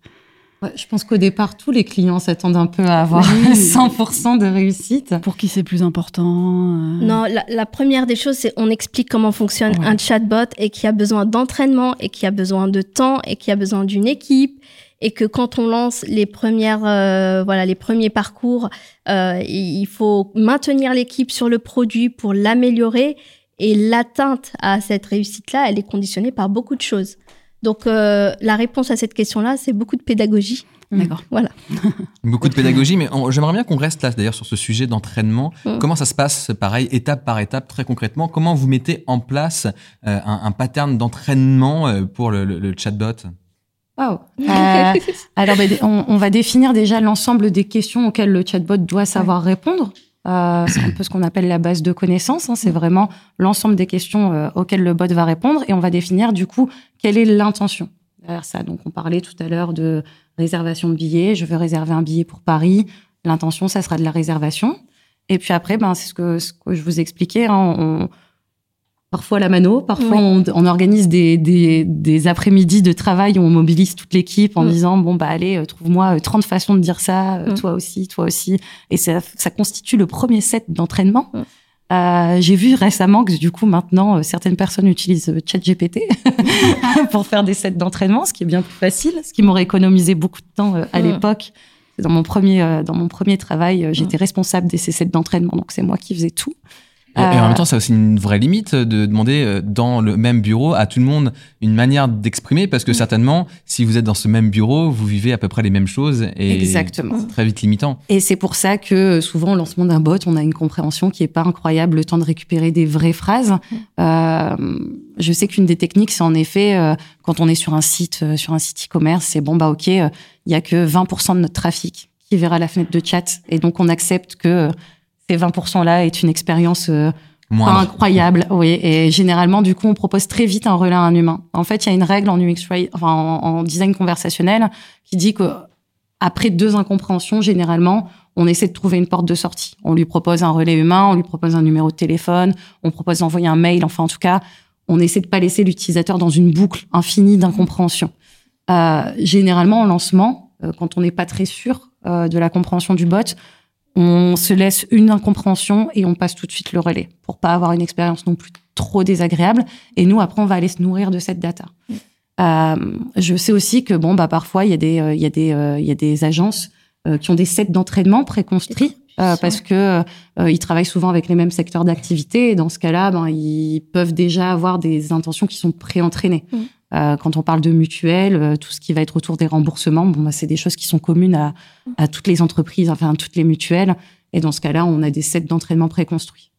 je pense qu'au départ, tous les clients s'attendent un peu à avoir 100% de réussite. Pour qui c'est plus important euh Non, la, première des choses, c'est on explique comment fonctionne un chatbot et qu'il y a besoin d'entraînement et qu'il y a besoin de temps et qu'il y a besoin d'une équipe et que quand on lance les premières, euh, voilà, les premiers parcours, euh, il faut maintenir l'équipe sur le produit pour l'améliorer et l'atteinte à cette réussite-là, elle est conditionnée par beaucoup de choses. Donc euh, la réponse à cette question-là, c'est beaucoup de pédagogie. Mm. D'accord. Voilà. beaucoup de pédagogie, mais j'aimerais bien qu'on reste là d'ailleurs sur ce sujet d'entraînement. Mm. Comment ça se passe, pareil, étape par étape, très concrètement? Comment vous mettez en place euh, un, pattern d'entraînement euh, pour le, chatbot? Wow. alors, ben, on, va définir déjà l'ensemble des questions auxquelles le chatbot doit savoir répondre. Euh, c'est un peu ce qu'on appelle la base de connaissances. Hein. C'est vraiment l'ensemble des questions euh, auxquelles le bot va répondre et on va définir du coup quelle est l'intention derrière ça. Donc on parlait tout à l'heure de réservation de billets. Je veux réserver un billet pour Paris. L'intention, ça sera de la réservation. Et puis après, ben c'est ce que, ce que je vous expliquais. Hein. On, parfois la mano, parfois on, on, organise des, des, des après-midi de travail où on mobilise toute l'équipe en mm. disant bon bah allez euh, trouve-moi 30 euh, façons de dire ça, euh, mm. toi aussi, toi aussi, et ça, ça constitue le premier set d'entraînement. Mm. Euh, j'ai vu récemment que du coup maintenant certaines personnes utilisent ChatGPT pour faire des sets d'entraînement, ce qui est bien plus facile, ce qui m'aurait économisé beaucoup de temps à l'époque. Dans mon premier dans mon premier travail, j'étais responsable des sets d'entraînement, donc c'est moi qui faisais tout. Et, en même euh, temps, c'est aussi une vraie limite de demander euh, dans le même bureau à tout le monde une manière d'exprimer, parce que mm. certainement, si vous êtes dans ce même bureau, vous vivez à peu près les mêmes choses. Et Exactement. C'est très vite limitant. Et c'est pour ça que souvent, au lancement d'un bot, on a une compréhension qui est pas incroyable, le temps de récupérer des vraies phrases. Mm. Euh, je sais qu'une des techniques, c'est en effet, euh, quand on est sur un site, sur un site e-commerce, c'est bon, bah ok, il y a que 20% de notre trafic qui verra la fenêtre de chat, et donc on accepte que ces 20%-là est une expérience euh, incroyable. Oui, et généralement, du coup, on propose très vite un relais à un humain. En fait, il y a une règle en UX, enfin, en, design conversationnel qui dit que après deux incompréhensions, généralement, on essaie de trouver une porte de sortie. On lui propose un relais humain, on lui propose un numéro de téléphone, on propose d'envoyer un mail. Enfin, en tout cas, on essaie de pas laisser l'utilisateur dans une boucle infinie d'incompréhension. Euh, généralement, en lancement, euh, quand on n'est pas très sûr euh, de la compréhension du bot, on se laisse une incompréhension et on passe tout de suite le relais pour pas avoir une expérience non plus trop désagréable. Et nous, après, on va aller se nourrir de cette data. Mm. Euh, je sais aussi que bon, bah parfois il y a des, euh, il y a des, euh, il y a des agences qui ont des sets d'entraînement préconstruits. parce que ils travaillent souvent avec les mêmes secteurs d'activité et dans ce cas-là, ben, ils peuvent déjà avoir des intentions qui sont pré-entraînées. Mm. Euh, quand on parle de mutuelles, euh, tout ce qui va être autour des remboursements, bon, bah, c'est des choses qui sont communes à, à, toutes les entreprises, enfin à toutes les mutuelles. Et dans ce cas-là, on a des sets d'entraînement préconstruits.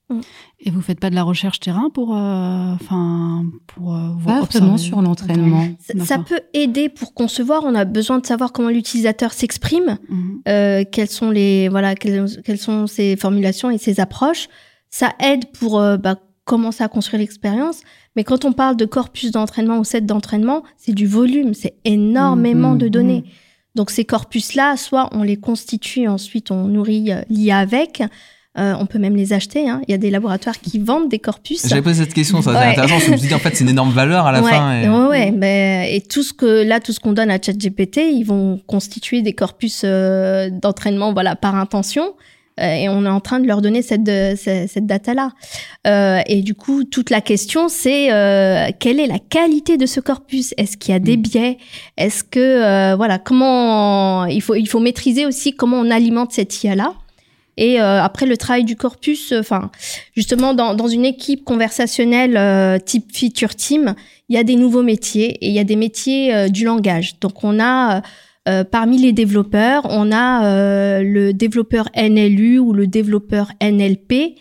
Et vous faites pas de la recherche terrain pour, euh, enfin, pour pas vraiment sur l'entraînement. Ça, peut aider pour concevoir. On a besoin de savoir comment l'utilisateur s'exprime, mhm. quelles sont les, voilà, quelles, quelles, sont ses formulations et ses approches. Ça aide pour bah, commencer à construire l'expérience. Mais quand on parle de corpus d'entraînement ou set d'entraînement, c'est du volume, c'est énormément Mhm, de mhm. données. Donc ces corpus-là, soit on les constitue, ensuite on nourrit euh, l'IA avec, euh, on peut même les acheter. hein. Il y a des laboratoires qui vendent des corpus. J'avais posé cette question, ça c'est Ouais. intéressant, parce que je me suis dit en fait c'est une énorme valeur à la ouais, fin. Et... ouais, ouais, mais- et tout ce que là, tout ce qu'on donne à ChatGPT, ils vont constituer des corpus euh, d'entraînement, voilà, par intention. Euh, et on est en train de leur donner cette, de- cette, cette data-là. Euh, et du coup, toute la question, c'est euh, quelle est la qualité de ce corpus? Est-ce qu'il y a des Mm. biais? Est-ce que euh, voilà, comment il faut il faut maîtriser aussi comment on alimente cette IA-là. Et euh, après le travail du corpus, euh, enfin justement dans, dans une équipe conversationnelle euh, type feature team, il y a des nouveaux métiers et il y a des métiers euh, du langage. Donc on a euh, parmi les développeurs, on a euh, le développeur NLU ou le développeur NLP.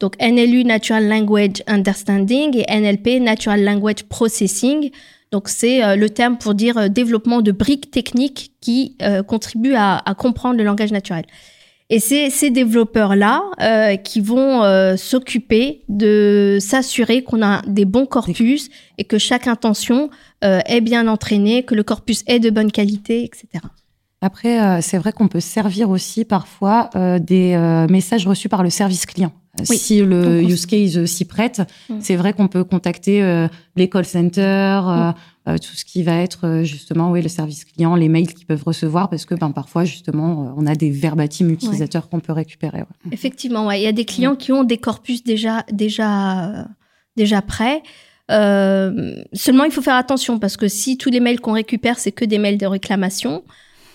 Donc NLU Natural Language Understanding et NLP Natural Language Processing. Donc c'est euh, le terme pour dire développement de briques techniques qui contribuent à comprendre le langage naturel. Et c'est ces développeurs-là euh, qui vont euh, s'occuper de s'assurer qu'on a des bons corpus et que chaque intention euh, est bien entraînée, que le corpus est de bonne qualité, etc. Après, c'est vrai qu'on peut servir aussi parfois des messages reçus par le service client. Oui. Si le use case s'y prête, Mm. c'est vrai qu'on peut contacter les call centers, euh, tout ce qui va être euh, justement oui, le service client, les mails qu'ils peuvent recevoir, parce que ben, parfois, justement, euh, on a des verbatim utilisateurs qu'on peut récupérer. ouais. Effectivement, ouais. il y a des clients qui ont des corpus déjà, déjà, euh, déjà prêts. Euh, seulement, il faut faire attention parce que si tous les mails qu'on récupère, c'est que des mails de réclamation,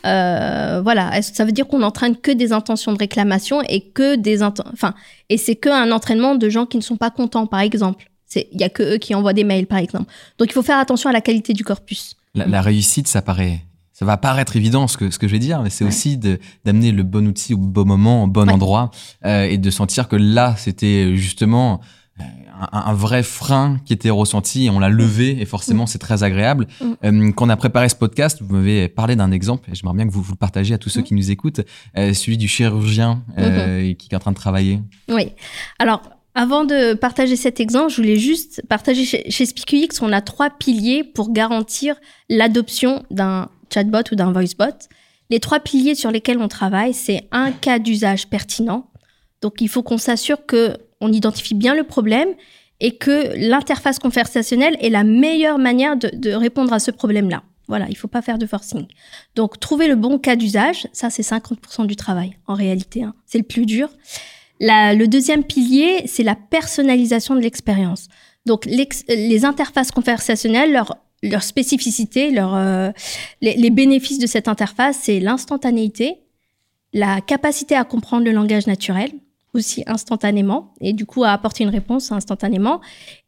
euh, voilà, ça veut dire qu'on n'entraîne que des intentions de réclamation et que des enfin, et c'est que un entraînement de gens qui ne sont pas contents, par exemple. Il y a que eux qui envoient des mails, par exemple. Donc, il faut faire attention à la qualité du corpus. La, la réussite, ça paraît, ça va paraître évident ce que ce que je vais dire, mais c'est Ouais. aussi d'amener le bon outil au bon moment, au bon Ouais. endroit, euh, et de sentir que là, c'était justement euh, un, un vrai frein qui était ressenti et on l'a levé et forcément c'est très agréable. Mm. Euh, quand on a préparé ce podcast, vous m'avez parlé d'un exemple et j'aimerais bien que vous, vous le partagiez à tous ceux Mm. qui nous écoutent, euh, celui du chirurgien euh, qui est en train de travailler. Oui. Alors, avant de partager cet exemple, je voulais juste partager chez, SpeakUX, on a trois piliers pour garantir l'adoption d'un chatbot ou d'un voicebot. Les trois piliers sur lesquels on travaille, c'est un cas d'usage pertinent. Donc, il faut qu'on s'assure que on identifie bien le problème et que l'interface conversationnelle est la meilleure manière de, répondre à ce problème-là. Voilà, il faut pas faire de forcing. Donc, trouver le bon cas d'usage, ça, c'est 50% du travail, en réalité. hein. C'est le plus dur. Le deuxième pilier, c'est la personnalisation de l'expérience. Donc, les interfaces conversationnelles, leur, spécificité, euh, les, les bénéfices de cette interface, c'est l'instantanéité, la capacité à comprendre le langage naturel, aussi instantanément, et du coup à apporter une réponse instantanément,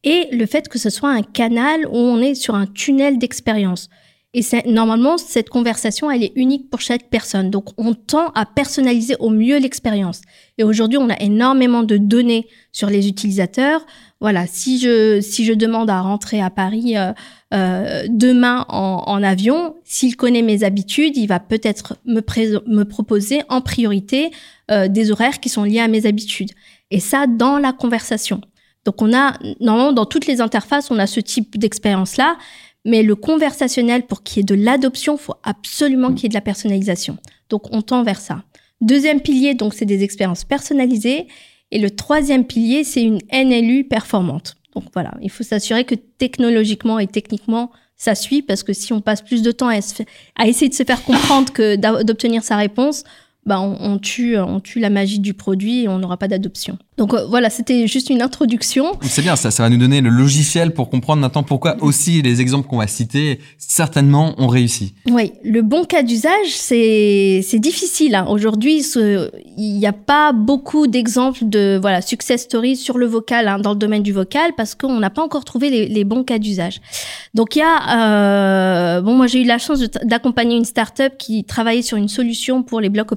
et le fait que ce soit un canal où on est sur un tunnel d'expérience. Et normalement, cette conversation, elle est unique pour chaque personne. Donc, on tend à personnaliser au mieux l'expérience. Et aujourd'hui, on a énormément de données sur les utilisateurs. Voilà, si je, si je demande à rentrer à Paris euh, euh, demain en, en avion, s'il connaît mes habitudes, il va peut-être me, me proposer en priorité euh, des horaires qui sont liés à mes habitudes. Et ça, dans la conversation. Donc, on a, normalement, dans toutes les interfaces, on a ce type d'expérience-là. Mais le conversationnel, pour qu'il y ait de l'adoption, faut absolument qu'il y ait de la personnalisation. Donc, on tend vers ça. Deuxième pilier, donc, c'est des expériences personnalisées. Et le troisième pilier, c'est une NLU performante. Donc, voilà, il faut s'assurer que technologiquement et techniquement, ça suit, parce que si on passe plus de temps à, à essayer de se faire comprendre que d'obtenir sa réponse, bah, on, on tue, on tue la magie du produit et on n'aura pas d'adoption. Donc, euh, voilà, c'était juste une introduction. C'est bien, ça, ça va nous donner le logiciel pour comprendre maintenant pourquoi aussi les exemples qu'on va citer certainement ont réussi. Oui, le bon cas d'usage, c'est c'est difficile. hein. Aujourd'hui, il n'y a pas beaucoup d'exemples de voilà success stories sur le vocal hein, dans le domaine du vocal parce qu'on n'a pas encore trouvé les, les bons cas d'usage. Donc il y a euh, bon, moi j'ai eu la chance d'accompagner une start-up qui travaillait sur une solution pour les blocs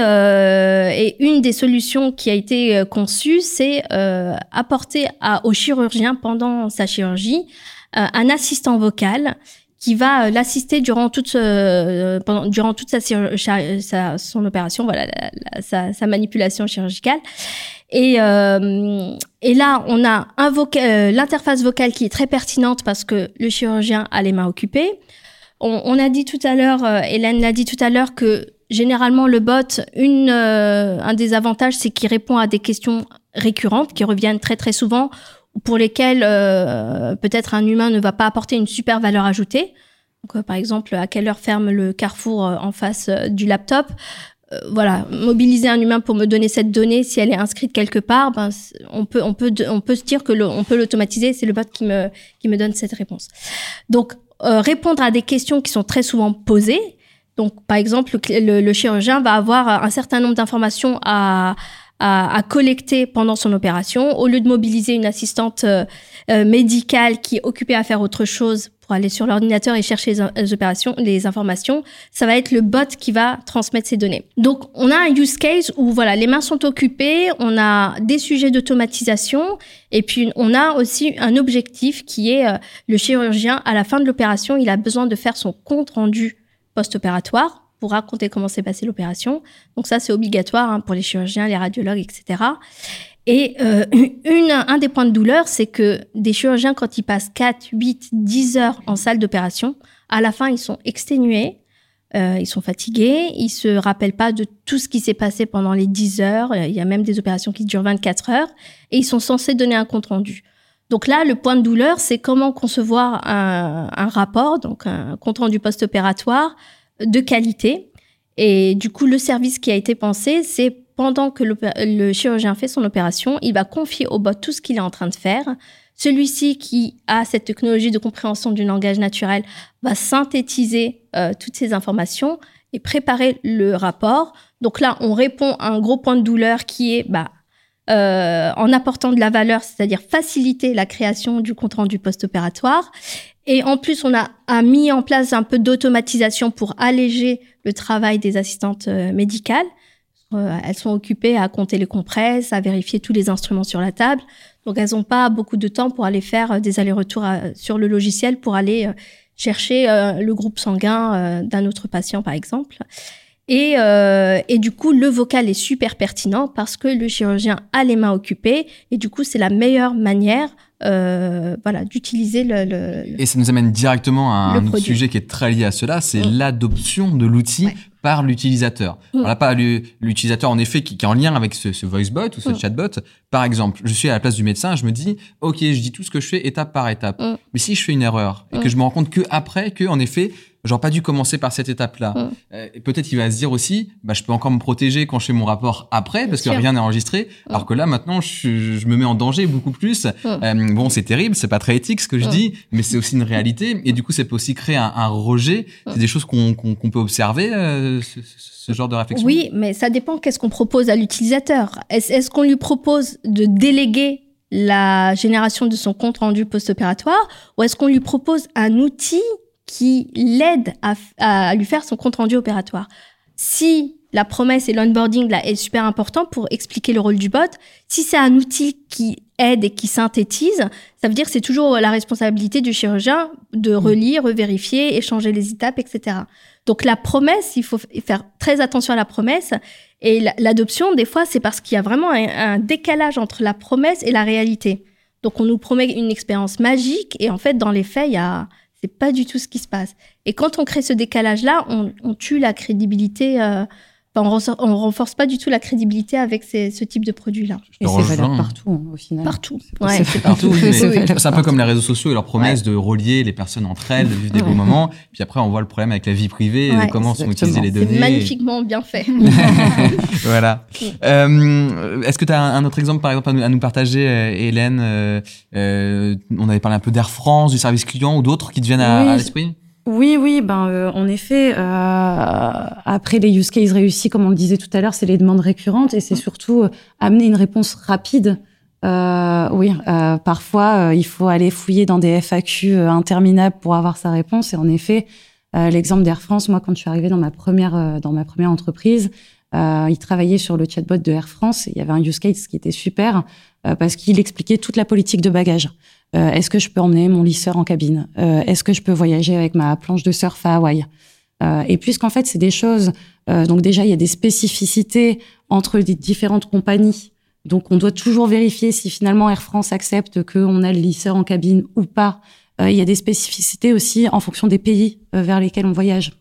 euh, et une des solutions qui a été euh, conçue, c'est euh, apporter au chirurgien pendant sa chirurgie un assistant vocal qui va l'assister durant toute sa, son opération, voilà, sa, manipulation chirurgicale. Et, là, on a l'interface vocale qui est très pertinente parce que le chirurgien a les mains occupées. On, on a dit tout à l'heure, Hélène l'a dit tout à l'heure que généralement, le bot, une, euh, un des avantages, c'est qu'il répond à des questions récurrentes qui reviennent très très souvent, pour lesquelles euh, peut-être un humain ne va pas apporter une super valeur ajoutée. Donc, euh, par exemple, à quelle heure ferme le carrefour en face du laptop voilà, mobiliser un humain pour me donner cette donnée, si elle est inscrite quelque part, ben, on peut, on peut, on peut se dire que on peut l'automatiser. C'est le bot qui me, qui me donne cette réponse. Donc, répondre à des questions qui sont très souvent posées. Donc, par exemple, le, chirurgien va avoir un certain nombre d'informations à, à, collecter pendant son opération. Au lieu de mobiliser une assistante euh, euh, médicale qui est occupée à faire autre chose pour aller sur l'ordinateur et chercher les, opérations, les informations, ça va être le bot qui va transmettre ces données. Donc, on a un use case où voilà, les mains sont occupées, on a des sujets d'automatisation et puis on a aussi un objectif qui est euh, le chirurgien à la fin de l'opération, il a besoin de faire son compte rendu post-opératoire pour raconter comment s'est passée l'opération. Donc ça, c'est obligatoire hein, pour les chirurgiens, les radiologues, etc. Et euh, une, un des points de douleur, c'est que des chirurgiens, quand ils passent 4, 8, 10 heures en salle d'opération, à la fin, ils sont exténués, euh, ils sont fatigués, ils se rappellent pas de tout ce qui s'est passé pendant les 10 heures. Il y a même des opérations qui durent 24 heures et ils sont censés donner un compte rendu. Donc là, le point de douleur, c'est comment concevoir un, un, rapport, donc un compte rendu post-opératoire de qualité. Et du coup, le service qui a été pensé, c'est pendant que le, chirurgien fait son opération, il va confier au bot tout ce qu'il est en train de faire. Celui-ci qui a cette technologie de compréhension du langage naturel va synthétiser euh, toutes ces informations et préparer le rapport. Donc là, on répond à un gros point de douleur qui est bah, euh, en apportant de la valeur, c'est-à-dire faciliter la création du compte rendu post-opératoire. Et en plus, on a, mis en place un peu d'automatisation pour alléger le travail des assistantes euh, médicales. Euh, elles sont occupées à compter les compresses, à vérifier tous les instruments sur la table. Donc, elles n'ont pas beaucoup de temps pour aller faire des allers-retours sur le logiciel pour aller chercher le groupe sanguin d'un autre patient, par exemple. Et, euh, et, du coup, le vocal est super pertinent parce que le chirurgien a les mains occupées et du coup, c'est la meilleure manière euh, voilà, d'utiliser le, le, Et ça nous amène directement à un autre sujet qui est très lié à cela, c'est mm. l'adoption de l'outil par l'utilisateur. Mm. Alors pas l'utilisateur en effet qui, qui, est en lien avec ce, ce voicebot ou ce mm. chatbot. Par exemple, je suis à la place du médecin, je me dis, ok, je dis tout ce que je fais étape par étape. Mais si je fais une erreur et que je me rends compte que après, que en effet, j'aurais pas dû commencer par cette étape-là. Mm. Euh, peut-être il va se dire aussi, bah, je peux encore me protéger quand je fais mon rapport après, parce que rien n'est enregistré. Mm. Alors que là, maintenant, je, je, me mets en danger beaucoup plus. Mm. Euh, bon, c'est terrible, c'est pas très éthique ce que je dis, mais c'est aussi une réalité. Et du coup, ça peut aussi créer un, un rejet. C'est des choses qu'on peut observer, euh, ce, ce, genre de réflexion? Oui, mais ça dépend qu'est-ce qu'on propose à l'utilisateur. Est-ce est qu'on lui propose de déléguer la génération de son compte rendu post-opératoire ou est-ce qu'on lui propose un outil qui l'aide à, lui faire son compte rendu opératoire. Si la promesse et l'onboarding là est super important pour expliquer le rôle du bot, si c'est un outil qui aide et qui synthétise, ça veut dire que c'est toujours la responsabilité du chirurgien de mm. relire, revérifier, échanger les étapes, etc. Donc la promesse, il faut faire très attention à la promesse. Et l'adoption, des fois, c'est parce qu'il y a vraiment un, décalage entre la promesse et la réalité. Donc on nous promet une expérience magique et en fait, dans les faits, il y a, c'est pas du tout ce qui se passe. Et quand on crée ce décalage-là, on, on tue la crédibilité euh, on, on renforce pas du tout la crédibilité avec ce type de produit-là. Et c'est valable partout, hein, au final. Partout. c'est partout. c'est un peu comme les réseaux sociaux et leur promesse de relier les personnes entre elles, de vivre des bons moments. Puis après, on voit le problème avec la vie privée, et comment sont utilisées les données. magnifiquement bien fait. voilà. Euh, Est-ce que tu as un, autre exemple, par exemple, à nous, partager, euh, Hélène euh, euh, On avait parlé un peu d'Air France, du service client ou d'autres qui te viennent à l'esprit? Oui, oui, ben euh, en effet, euh, après les use cases réussis, comme on le disait tout à l'heure, c'est les demandes récurrentes et c'est surtout euh, amener une réponse rapide. oui, parfois il faut aller fouiller dans des FAQ interminables pour avoir sa réponse. Et en effet, l'exemple d'Air France, moi quand je suis arrivée dans ma première dans ma première entreprise, il travaillait sur le chatbot de Air France. Et il y avait un use case qui était super parce qu'il expliquait toute la politique de bagages. Est-ce que je peux emmener mon lisseur en cabine? Est-ce que je peux voyager avec ma planche de surf à Hawaï? Et puisqu'en fait, c'est des choses... donc déjà, il y a des spécificités entre les différentes compagnies. Donc, on doit toujours vérifier si finalement Air France accepte qu'on a le lisseur en cabine ou pas. il y a des spécificités aussi en fonction des pays vers lesquels on voyage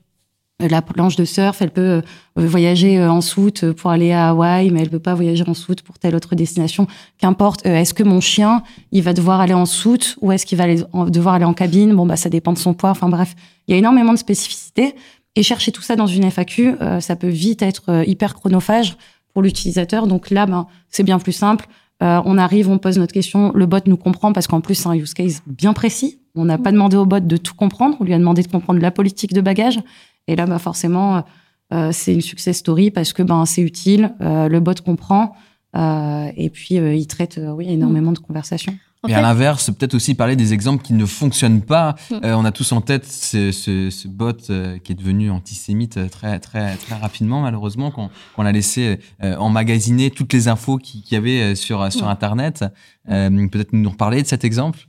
la planche de surf, elle peut euh, voyager euh, en soute pour aller à Hawaï, mais elle peut pas voyager en soute pour telle autre destination. Qu'importe, euh, est-ce que mon chien, il va devoir aller en soute ou est-ce qu'il va devoir aller en cabine? Bon, bah, ça dépend de son poids. Enfin bref, il y a énormément de spécificités. Et chercher tout ça dans une FAQ, ça peut vite être hyper chronophage pour l'utilisateur. Donc là, ben, c'est bien plus simple. on arrive, on pose notre question, le bot nous comprend parce qu'en plus, c'est un use case bien précis. On n'a pas demandé au bot de tout comprendre, on lui a demandé de comprendre la politique de bagage. Et là, bah, forcément, euh, c'est une success story parce que ben, c'est utile, euh, le bot comprend, euh, et puis il traite oui, énormément de conversations. Mais à l'inverse, peut-être aussi parler des exemples qui ne fonctionnent pas. Mm. on a tous en tête ce, ce, ce bot qui est devenu antisémite très très très rapidement, malheureusement, qu'on a laissé emmagasiner toutes les infos qu'il y avait sur sur mm. Internet. peut-être nous reparler de cet exemple?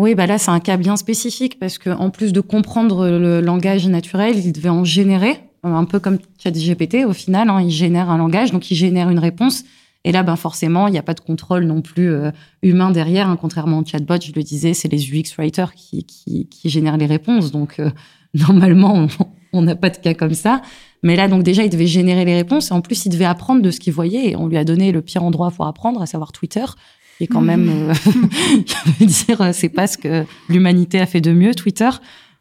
Oui, bah là, c'est un cas bien spécifique parce que en plus de comprendre le langage naturel, il devait en générer, un peu comme ChatGPT au final. Hein, il génère un langage, donc il génère une réponse. Et là, ben forcément, il n'y a pas de contrôle non plus euh, humain derrière. Hein, contrairement au chatbot, je le disais, c'est les UX writers qui, génèrent les réponses. Donc euh, normalement, on n'a pas de cas comme ça. Mais là, donc déjà, il devait générer les réponses et en plus, il devait apprendre de ce qu'il voyait. Et on lui a donné le pire endroit pour apprendre, à savoir Twitter qui est quand même, euh, je veux dire, c'est pas ce que l'humanité a fait de mieux, Twitter.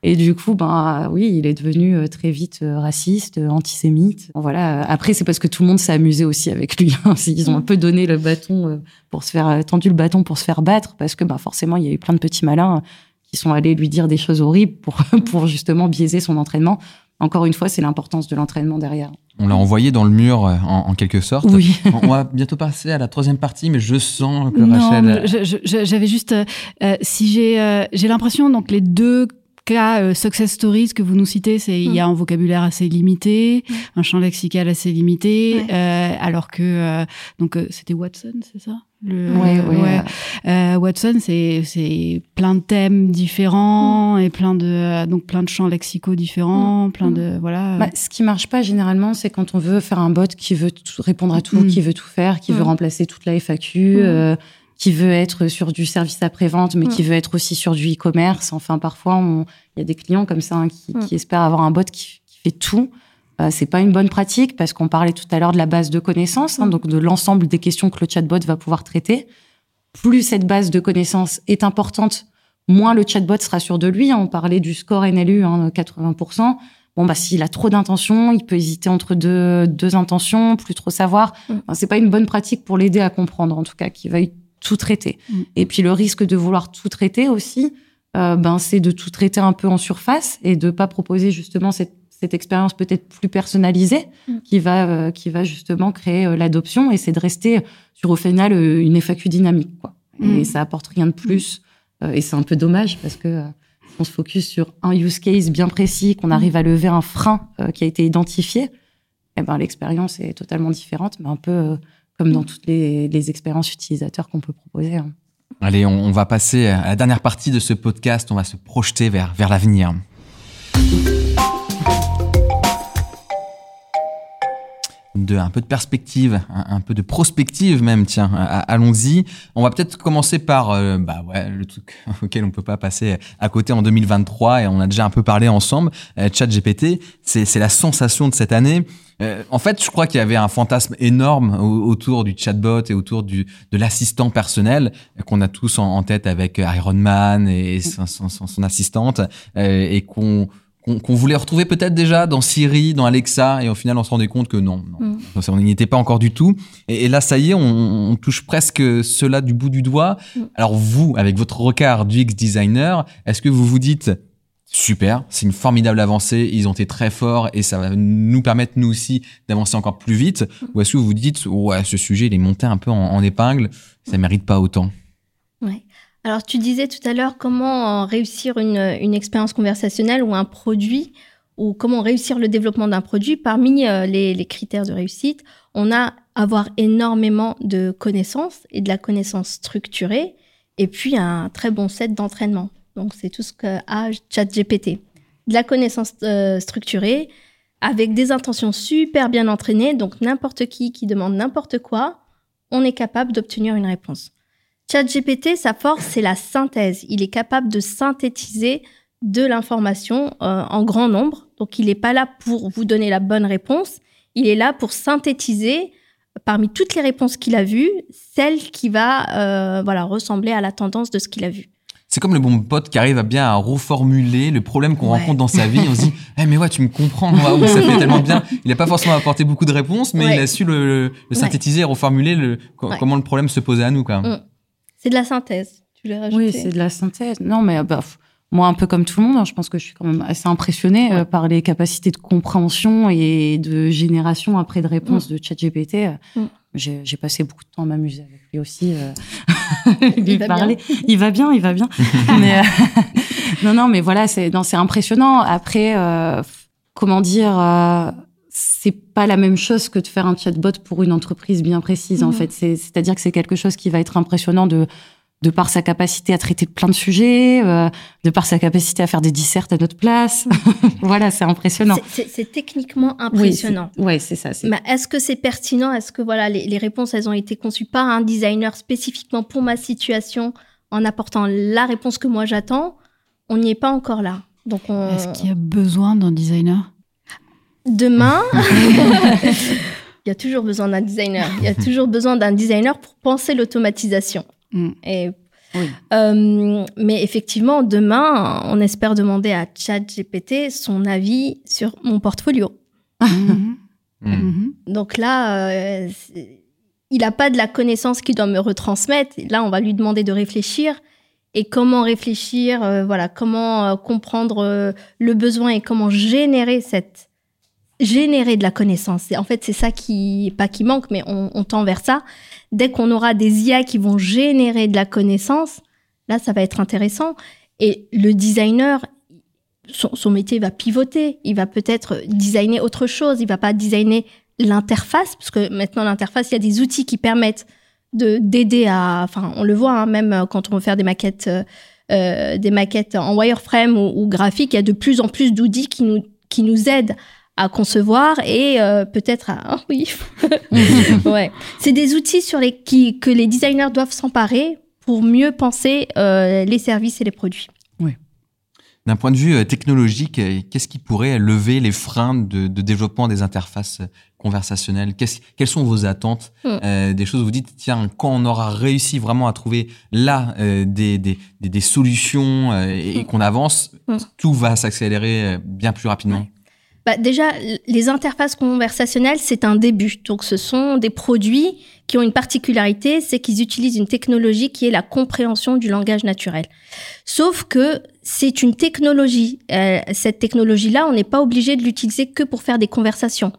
Et du coup, ben oui, il est devenu euh, très vite euh, raciste, antisémite. Voilà. Après, c'est parce que tout le monde s'est amusé aussi avec lui. Hein. Ils ont un peu donné le bâton pour se faire tendu le bâton pour se faire battre, parce que ben forcément, il y a eu plein de petits malins qui sont allés lui dire des choses horribles pour pour justement biaiser son entraînement. Encore une fois, c'est l'importance de l'entraînement derrière. On l'a envoyé dans le mur euh, en, quelque sorte. Oui. on va bientôt passer à la troisième partie, mais je sens que Rachel. J'avais juste, euh, euh, si j'ai, j'ai l'impression donc les deux cas success stories que vous nous citez, c'est il y a mm. un vocabulaire assez limité, mm. un champ lexical assez limité, alors que donc c'était Watson, c'est ça? Le, ouais, ouais. Euh, Watson, c'est c'est plein de thèmes différents mm. et plein de donc plein de champs lexicaux différents, mm. plein de mm. voilà. Bah, ce qui marche pas généralement, c'est quand on veut faire un bot qui veut répondre à tout, qui veut tout faire, qui veut remplacer toute la FAQ, euh, qui veut être sur du service après-vente, mais qui veut être aussi sur du e-commerce. Enfin, parfois, il y a des clients comme ça hein, qui, qui, espèrent avoir un bot qui, qui fait tout. Euh, c'est pas une bonne pratique parce qu'on parlait tout à l'heure de la base de connaissances, hein, donc de l'ensemble des questions que le chatbot va pouvoir traiter. Plus cette base de connaissances est importante, moins le chatbot sera sûr de lui. Hein. On parlait du score NLU, hein, 80%. Bon, bah, s'il a trop d'intentions, il peut hésiter entre deux, deux intentions, plus trop savoir. Mm. c'est pas une bonne pratique pour l'aider à comprendre, en tout cas, qu'il veuille tout traiter. Mm. Et puis, le risque de vouloir tout traiter aussi, euh, ben, c'est de tout traiter un peu en surface et de pas proposer justement cette cette expérience peut-être plus personnalisée mm. qui va euh, qui va justement créer euh, l'adoption et c'est de rester sur au final euh, une FAQ dynamique quoi. Et mm. ça apporte rien de plus et c'est un peu dommage parce que on se focus sur un use case bien précis, qu'on arrive à lever un frein qui a été identifié, et eh ben l'expérience est totalement différente, mais un peu comme dans mm. toutes les, les expériences utilisateurs qu'on peut proposer. Hein. Allez, on, on, va passer à la dernière partie de ce podcast. On va se projeter vers vers l'avenir. Un peu de perspective, un, peu de prospective même. Tiens, allons-y. On va peut-être commencer par euh, bah ouais, le truc auquel on peut pas passer à côté en 2023 et on a déjà un peu parlé ensemble. Euh, ChatGPT, c'est la sensation de cette année. Euh, en fait, je crois qu'il y avait un fantasme énorme autour du chatbot et autour de l'assistant personnel qu'on a tous en, tête avec Iron Man et son, assistante et qu'on qu'on voulait retrouver peut-être déjà dans Siri, dans Alexa, et au final on se rendait compte que non, non mm. on n'y était pas encore du tout. Et, là, ça y est, on, touche presque cela du bout du doigt. Mm. Alors vous, avec votre regard du X designer, est-ce que vous vous dites super, c'est une formidable avancée, ils ont été très forts et ça va nous permettre nous aussi d'avancer encore plus vite, mm. ou est-ce que vous vous dites ouais, ce sujet il est monté un peu en, en épingle, ça mérite pas autant? Alors, tu disais tout à l'heure comment réussir une, expérience conversationnelle ou un produit, ou comment réussir le développement d'un produit. Parmi euh, les, critères de réussite, on a avoir énormément de connaissances et de la connaissance structurée et puis un très bon set d'entraînement. Donc c'est tout ce que a ChatGPT. De la connaissance euh, structurée, avec des intentions super bien entraînées, donc n'importe qui qui demande n'importe quoi, on est capable d'obtenir une réponse. ChatGPT, sa force, c'est la synthèse. Il est capable de synthétiser de l'information euh, en grand nombre. Donc, il n'est pas là pour vous donner la bonne réponse. Il est là pour synthétiser parmi toutes les réponses qu'il a vues, celle qui va euh, voilà ressembler à la tendance de ce qu'il a vu. C'est comme le bon pote qui arrive à bien à reformuler le problème qu'on rencontre dans sa vie. On se dit, eh mais ouais, tu me comprends, moi, ça fait tellement bien. Il n'a pas forcément apporté beaucoup de réponses, mais il a su le, synthétiser et reformuler le, comment le problème se posait à nous. Mm. C'est de la synthèse. Tu l'as rajouté. Oui, c'est de la synthèse. Non, mais bah, moi, un peu comme tout le monde, hein, je pense que je suis quand même assez impressionnée euh, par les capacités de compréhension et de génération après de réponses mm. de ChatGPT. Mm. J'ai passé beaucoup de temps à m'amuser avec lui aussi, euh, lui il parler. Il va bien, il va bien. mais, euh, non, non, mais voilà, c'est impressionnant. Après, comment dire, c'est pas la même chose que de faire un chatbot pour une entreprise bien précise. En mm. fait, c'est-à-dire que c'est quelque chose qui va être impressionnant de de par sa capacité à traiter plein de sujets, euh, de par sa capacité à faire des dissertes à notre place. voilà, c'est impressionnant. C'est techniquement impressionnant. Oui, c'est ça. Mais est-ce que c'est pertinent? Est-ce que voilà, les, réponses, elles ont été conçues par un designer spécifiquement pour ma situation, en apportant la réponse que moi j'attends? On n'y est pas encore là. Donc, est-ce qu'il y a besoin d'un designer? Demain. Il y a toujours besoin d'un designer. Il y a toujours besoin d'un designer pour penser l'automatisation. Mm. Et, euh, mais effectivement, demain, on espère demander à ChatGPT son avis sur mon portfolio. Mm-hmm. Mm. Mm-hmm. Donc là, euh, il n'a pas de la connaissance qu'il doit me retransmettre. Là, on va lui demander de réfléchir et comment réfléchir, euh, voilà, comment comprendre le besoin et comment générer cette générer de la connaissance. En fait, c'est ça qui pas qui manque, mais on, on tend vers ça dès qu'on aura des IA qui vont générer de la connaissance, là, ça va être intéressant. Et le designer, son, métier va pivoter. Il va peut-être designer autre chose. Il va pas designer l'interface, parce que maintenant, l'interface, il y a des outils qui permettent de d'aider à. Enfin, on le voit, hein, même quand on veut faire des maquettes. Euh, euh, des maquettes en wireframe ou, ou graphique, il y a de plus en plus d'outils qui nous, qui nous aident à concevoir et euh, peut-être à oh oui. Ouais. C'est des outils sur les qui que les designers doivent s'emparer pour mieux penser euh, les services et les produits. Oui d'un point de vue euh, technologique qu'est-ce qui pourrait lever les freins de, de développement des interfaces conversationnelles? Quelles sont vos attentes? Hmm. des choses où vous dites tiens quand on aura réussi vraiment à trouver là des, des, des, solutions et, hmm. qu'on avance hmm. tout va s'accélérer bien plus rapidement bah, déjà, les interfaces conversationnelles, c'est un début. Donc, ce sont des produits qui ont une particularité, c'est qu'ils utilisent une technologie qui est la compréhension du langage naturel. Sauf que c'est une technologie. Euh, cette technologie-là, on n'est pas obligé de l'utiliser que pour faire des conversations.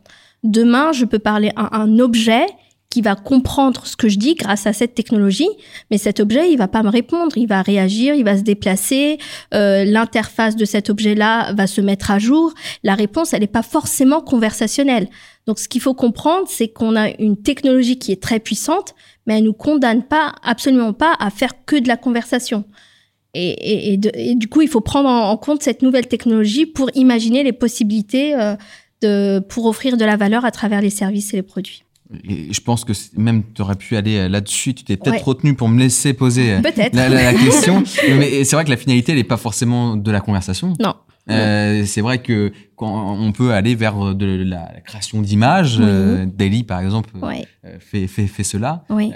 Demain, je peux parler à un objet qui va comprendre ce que je dis grâce à cette technologie, mais cet objet, il va pas me répondre, il va réagir, il va se déplacer, euh, l'interface de cet objet-là va se mettre à jour. La réponse, elle n'est pas forcément conversationnelle. Donc, ce qu'il faut comprendre, c'est qu'on a une technologie qui est très puissante, mais elle nous condamne pas, absolument pas, à faire que de la conversation. Et, et, du coup, il faut prendre en, compte cette nouvelle technologie pour imaginer les possibilités euh, de, pour offrir de la valeur à travers les services et les produits. Et je pense que même tu aurais pu aller euh, là-dessus. Tu t'es peut-être retenu pour me laisser poser euh, la, la, question. Mais c'est vrai que la finalité, elle n'est pas forcément de la conversation. Non. Euh, c'est vrai que quand on peut aller vers de la, création d'images, euh, Daily par exemple fait, fait, fait, cela. Oui.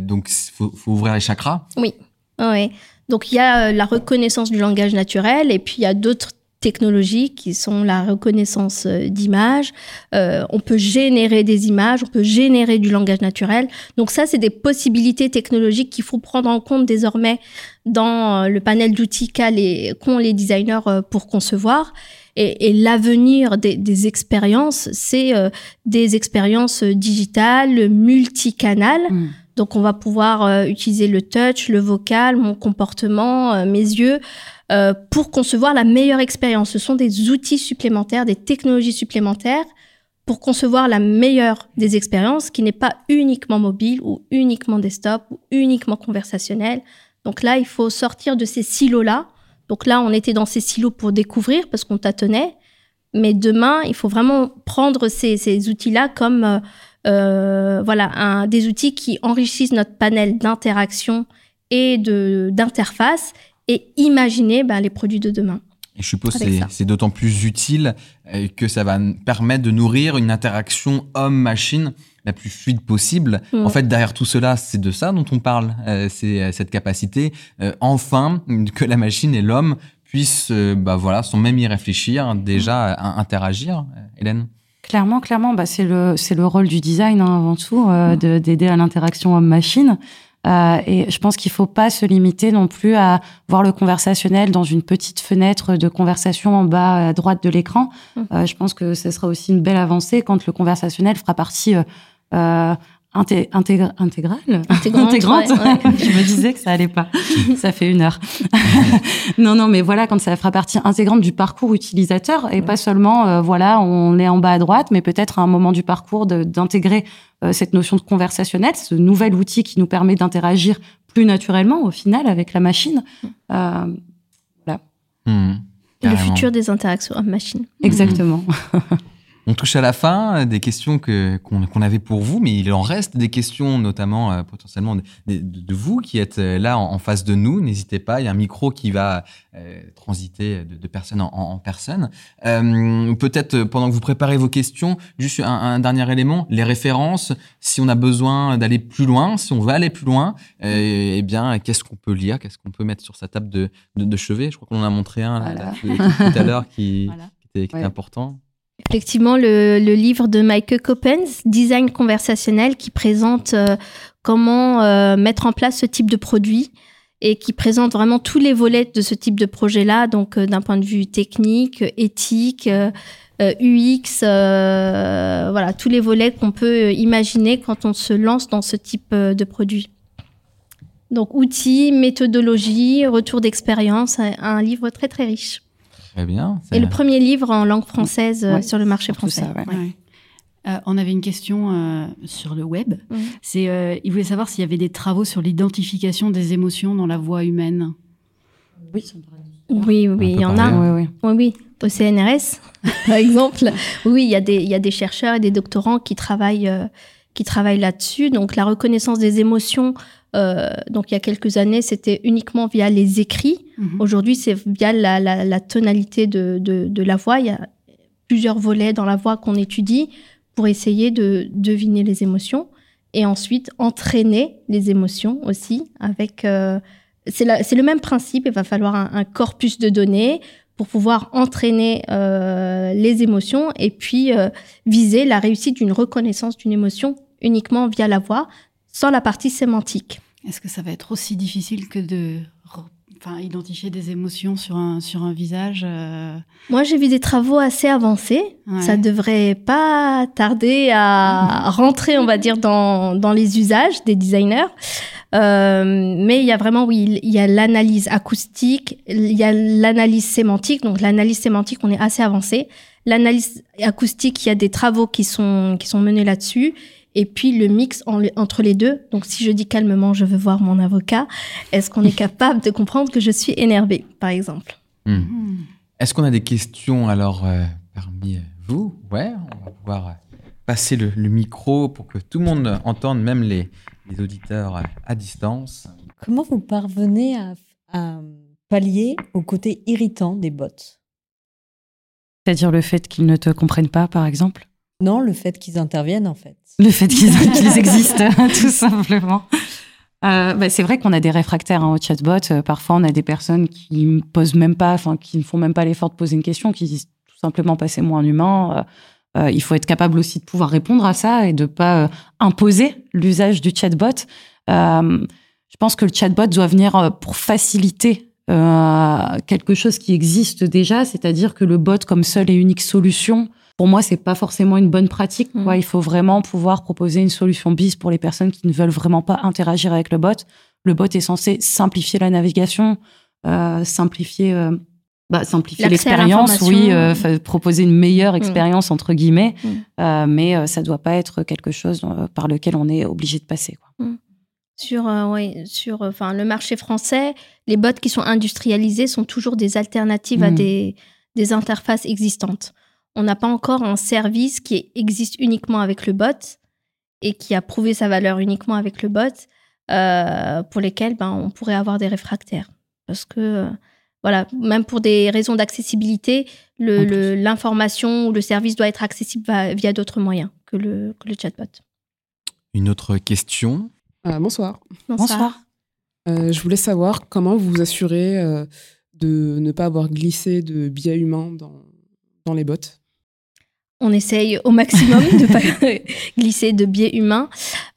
Donc il faut, faut, ouvrir les chakras. Oui. Oui. Donc il y a la reconnaissance du langage naturel et puis il y a d'autres technologies qui sont la reconnaissance euh, d'images. Euh, on peut générer des images, on peut générer du langage naturel. Donc ça, c'est des possibilités technologiques qu'il faut prendre en compte désormais dans euh, le panel d'outils qu'ont les, designers pour concevoir. Et, l'avenir des, expériences, c'est des expériences digitales, multicanales. Mm. Donc on va pouvoir utiliser le touch, le vocal, mon comportement, mes yeux. Euh, pour concevoir la meilleure expérience. Ce sont des outils supplémentaires, des technologies supplémentaires pour concevoir la meilleure des expériences qui n'est pas uniquement mobile ou uniquement desktop ou uniquement conversationnel. Donc là, il faut sortir de ces silos-là. Donc là, on était dans ces silos pour découvrir parce qu'on tâtonnait. Mais demain, il faut vraiment prendre ces, ces outils-là comme euh, voilà, un, des outils qui enrichissent notre panel d'interaction et de d'interface et imaginer ben, les produits de demain. Et je suppose que c'est d'autant plus utile euh, que ça va permettre de nourrir une interaction homme-machine la plus fluide possible. Mm. En fait, derrière tout cela, c'est de ça dont on parle. Euh, c'est cette capacité, euh, enfin, que la machine et l'homme puissent, euh, bah voilà, sans même y réfléchir, déjà interagir. Hélène Clairement, clairement, bah, c'est le c'est le rôle du design hein, avant tout, euh, de- d'aider à l'interaction homme-machine. Euh, et je pense qu'il faut pas se limiter non plus à voir le conversationnel dans une petite fenêtre de conversation en bas à droite de l'écran. Mm. Euh, je pense que ce sera aussi une belle avancée quand le conversationnel fera partie euh, euh, inté- intégr- intégrale, Intégrante, intégrante. ouais, ouais. je me disais que ça allait pas. ça fait une heure. non, non, mais voilà, quand ça fera partie intégrante du parcours utilisateur et pas seulement, euh, voilà, on est en bas à droite, mais peut-être à un moment du parcours d'intégrer euh, cette notion de conversationnel, ce nouvel outil qui nous permet d'interagir plus naturellement au final avec la machine. Euh, Hmm, Le carrément. futur des interactions homme-machine. exactement. On touche à la fin euh, des questions que qu'on qu'on avait pour vous, mais il en reste des questions, notamment euh, potentiellement de, de- de vous qui êtes euh, là en, en face de nous. N'hésitez pas, il y a un micro qui va euh, transiter de, de personne en, en personne. Euh, Peut-être pendant que vous préparez vos questions, juste un, un dernier élément les références. Si on a besoin d'aller plus loin, si on veut aller plus loin, eh bien, qu'est-ce qu'on peut lire, qu'est-ce qu'on peut mettre sur sa table de, chevet? Je crois qu'on en a montré un là, Voilà. là, tout, à l'heure qui, Voilà. qui était, qui était important. Effectivement, le, livre de Michael Coppens, Design conversationnel, qui présente euh, comment euh, mettre en place ce type de produit et qui présente vraiment tous les volets de ce type de projet-là, donc euh, d'un point de vue technique, éthique, UX, voilà, tous les volets qu'on peut imaginer quand on se lance dans ce type de produit. Donc outils, méthodologie, retour d'expérience, un livre très très riche. Très bien. Et le premier livre en langue française euh, Ouais, sur le marché français. ça, ouais. Ouais. Euh, on avait une question euh, sur le web. Mhm. C'est, euh, il voulait savoir s'il y avait des travaux sur l'identification des émotions dans la voix humaine. Oui. Oui, il y en a. Oui, oui. Oui, oui, au CNRS, par exemple. Oui, il y, a des, il y a des chercheurs et des doctorants qui travaillent, euh, qui travaillent là-dessus. Donc, la reconnaissance des émotions, euh, donc il y a quelques années, c'était uniquement via les écrits. Mhm. Aujourd'hui, c'est via la, la, la tonalité de, de, de la voix. Il y a plusieurs volets dans la voix qu'on étudie pour essayer de deviner les émotions et ensuite entraîner les émotions aussi avec... euh, c'est le même principe, il va falloir un, un corpus de données pour pouvoir entraîner euh, les émotions et puis euh, viser la réussite d'une reconnaissance d'une émotion uniquement via la voix, sans la partie sémantique. Est-ce que ça va être aussi difficile que de enfin, identifier des émotions sur un, sur un visage euh, Moi, j'ai vu des travaux assez avancés. ouais. Ça devrait pas tarder à rentrer, on va dire, dans, dans les usages des designers. Euh, mais il y a vraiment, oui, il y a l'analyse acoustique, il y a l'analyse sémantique. Donc, l'analyse sémantique, on est assez avancé. L'analyse acoustique, il y a des travaux qui sont, qui sont menés là-dessus. Et puis, le mix en- entre les deux. Donc, si je dis calmement, je veux voir mon avocat, est-ce qu'on est capable de comprendre que je suis énervée, par exemple? Hmm. Hmm. Est-ce qu'on a des questions alors euh, parmi vous? Ouais, on va pouvoir euh, passer le, le micro pour que tout le monde entende, même les, les auditeurs euh, à distance. Comment vous parvenez à, à pallier au côté irritant des bots C'est-à-dire le fait qu'ils ne te comprennent pas, par exemple? Non, le fait qu'ils interviennent en fait. Le fait qu'ils existent, tout simplement. Euh, bah, c'est vrai qu'on a des réfractaires hein, au chatbot. Euh, parfois, on a des personnes qui ne posent même pas, enfin, qui ne font même pas l'effort de poser une question, qui disent tout simplement passez-moi un humain. Euh, il faut être capable aussi de pouvoir répondre à ça et de pas imposer l'usage du chatbot. Je pense que le chatbot doit venir pour faciliter quelque chose qui existe déjà, c'est-à-dire que le bot comme seule et unique solution, pour moi, c'est pas forcément une bonne pratique. Quoi. Mhm. Il faut vraiment pouvoir proposer une solution bis pour les personnes qui ne veulent vraiment pas interagir avec le bot. Le bot est censé simplifier la navigation, euh, simplifier, euh, bah, simplifier l'expérience, oui, euh, fa- proposer une meilleure expérience entre guillemets, mais ça doit pas être quelque chose par lequel on est obligé de passer. Quoi. Sur, oui, sur enfin, le marché français, les bots qui sont industrialisés sont toujours des alternatives à Mm. des, des interfaces existantes. On n'a pas encore un service qui existe uniquement avec le bot et qui a prouvé sa valeur uniquement avec le bot, euh, pour lesquels ben, on pourrait avoir des réfractaires. Parce que, euh, voilà, même pour des raisons d'accessibilité, le- En le- l'information ou le service doit être accessible via d'autres moyens que le, que le chatbot. Une autre question? Euh, bonsoir. Bonsoir. Euh, je voulais savoir comment vous vous assurez euh, de ne pas avoir glissé de biais humains dans, dans les bots. On essaye au maximum de pas glisser de biais humains.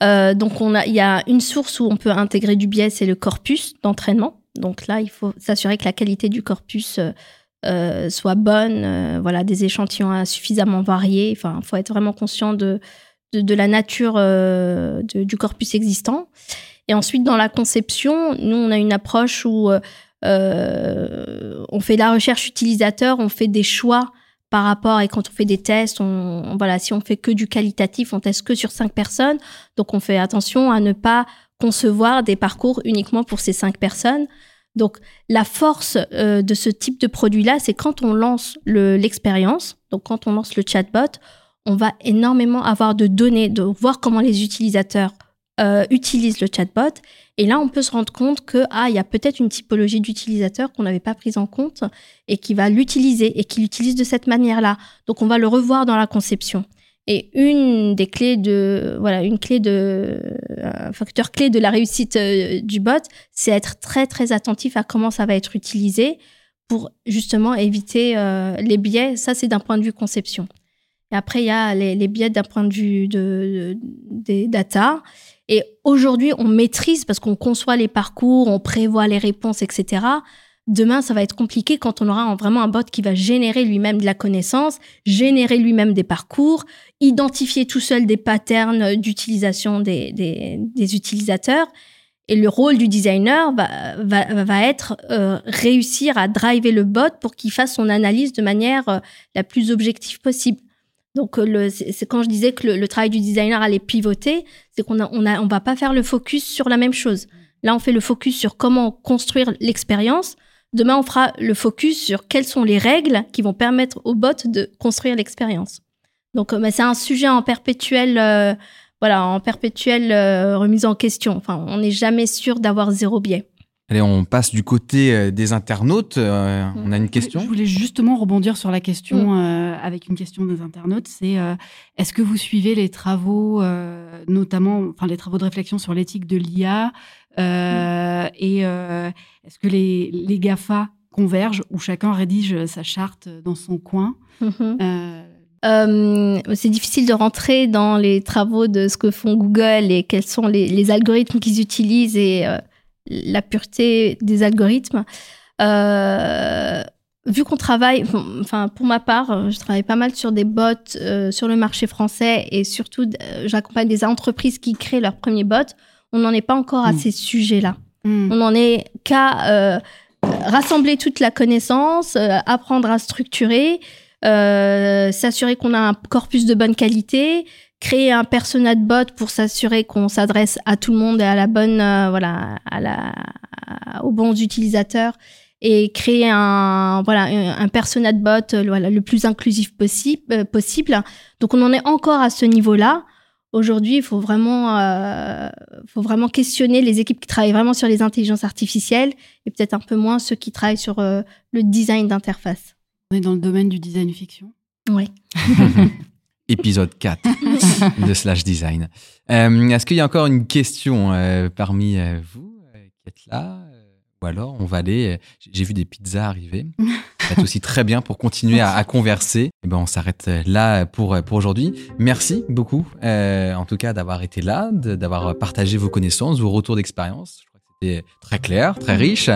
Euh, donc on a, il y a une source où on peut intégrer du biais, c'est le corpus d'entraînement. Donc là, il faut s'assurer que la qualité du corpus euh, euh, soit bonne. voilà, des échantillons suffisamment variés. Enfin, il faut être vraiment conscient de de, de la nature de- du corpus existant. Et ensuite, dans la conception, nous, on a une approche où on fait la recherche utilisateur, on fait des choix par rapport et quand on fait des tests, on, voilà, si on fait que du qualitatif, on teste que sur cinq personnes. Donc on fait attention à ne pas concevoir des parcours uniquement pour ces cinq personnes. Donc la force euh, de ce type de produit-là, c'est quand on lance le- l'expérience, donc quand on lance le chatbot, on va énormément avoir de données, de voir comment les utilisateurs euh, utilisent le chatbot. Et là, on peut se rendre compte que ah, il y a peut-être une typologie d'utilisateurs qu'on n'avait pas prise en compte et qui va l'utiliser et qui l'utilise de cette manière-là. Donc on va le revoir dans la conception. Et une des clés de voilà, une clé de un facteur clé de la réussite euh, du bot, c'est être très très attentif à comment ça va être utilisé pour justement éviter euh, les biais. Ça c'est d'un point de vue conception. Et après il y a les, biais d'un point de vue de, de- des data. Et aujourd'hui, on maîtrise parce qu'on conçoit les parcours, on prévoit les réponses, etc. Demain, ça va être compliqué quand on aura vraiment un bot qui va générer lui-même de la connaissance, générer lui-même des parcours, identifier tout seul des patterns d'utilisation des, utilisateurs. Et le rôle du designer va être euh, réussir à driver le bot pour qu'il fasse son analyse de manière euh, la plus objective possible. Donc, euh, c'est quand je disais que le, le travail du designer allait pivoter, c'est qu'on a, on a, on va pas faire le focus sur la même chose. Là, on fait le focus sur comment construire l'expérience. Demain, on fera le focus sur quelles sont les règles qui vont permettre au bot de construire l'expérience. Donc, euh, mais c'est un sujet en perpétuel, euh, voilà, en perpétuelle euh, remise en question. Enfin, on n'est jamais sûr d'avoir zéro biais. Allez, on passe du côté euh, des internautes. Euh, on a une question Je voulais justement rebondir sur la question euh, avec une question des internautes. C'est euh, est-ce que vous suivez les travaux, euh, notamment, enfin les travaux de réflexion sur l'éthique de l'IA euh, et euh, est-ce que les, les Gafa convergent ou chacun rédige sa charte dans son coin? Euh, Euh, c'est difficile de rentrer dans les travaux de ce que font Google et quels sont les, les algorithmes qu'ils utilisent et euh, la pureté des algorithmes. Euh, vu qu'on travaille, enfin pour ma part, euh, je travaille pas mal sur des bots euh, sur le marché français et surtout j'accompagne des entreprises qui créent leurs premiers bots. On n'en est pas encore à Mm. ces sujets-là. hmm. On n'en est qu'à euh, rassembler toute la connaissance, euh, apprendre à structurer, s'assurer qu'on a un corpus de bonne qualité, créer un persona de bot pour s'assurer qu'on s'adresse à tout le monde et à la bonne, euh, voilà, à la, à- aux bons utilisateurs et créer un, voilà, un, persona de bot, euh, voilà, le plus inclusif possible, euh, possible. Donc on en est encore à ce niveau-là. Aujourd'hui, il faut vraiment, euh, faut vraiment questionner les équipes qui travaillent vraiment sur les intelligences artificielles et peut-être un peu moins ceux qui travaillent sur euh, le design d'interface. On est dans le domaine du design fiction. Oui. Épisode 4 de Slash Design. Euh, Est-ce qu'il y a encore une question euh, parmi euh, vous qui êtes là Ou alors, on va aller. J'ai vu des pizzas arriver. Être aussi très bien pour continuer à, à converser. Et ben, on s'arrête là pour, pour aujourd'hui. Merci beaucoup, euh, en tout cas, d'avoir été là, d'avoir partagé vos connaissances, vos retours d'expérience. Je crois que c'était très clair, très riche.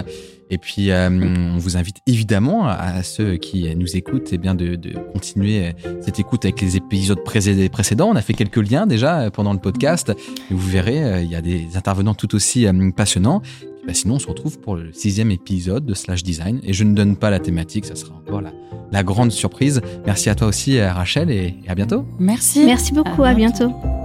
Et puis, euh, on vous invite évidemment à ceux qui nous écoutent eh bien, de, de continuer cette écoute avec les épisodes précé- précédents. On a fait quelques liens déjà euh, pendant le podcast. Et vous verrez, euh, il y a des intervenants tout aussi euh, passionnants. Bah, sinon, on se retrouve pour le sixième épisode de Slash Design. Et je ne donne pas la thématique, ça sera encore la, la grande surprise. Merci à toi aussi, euh, Rachel, et, et à bientôt. Merci. Merci beaucoup, À à bientôt. bientôt.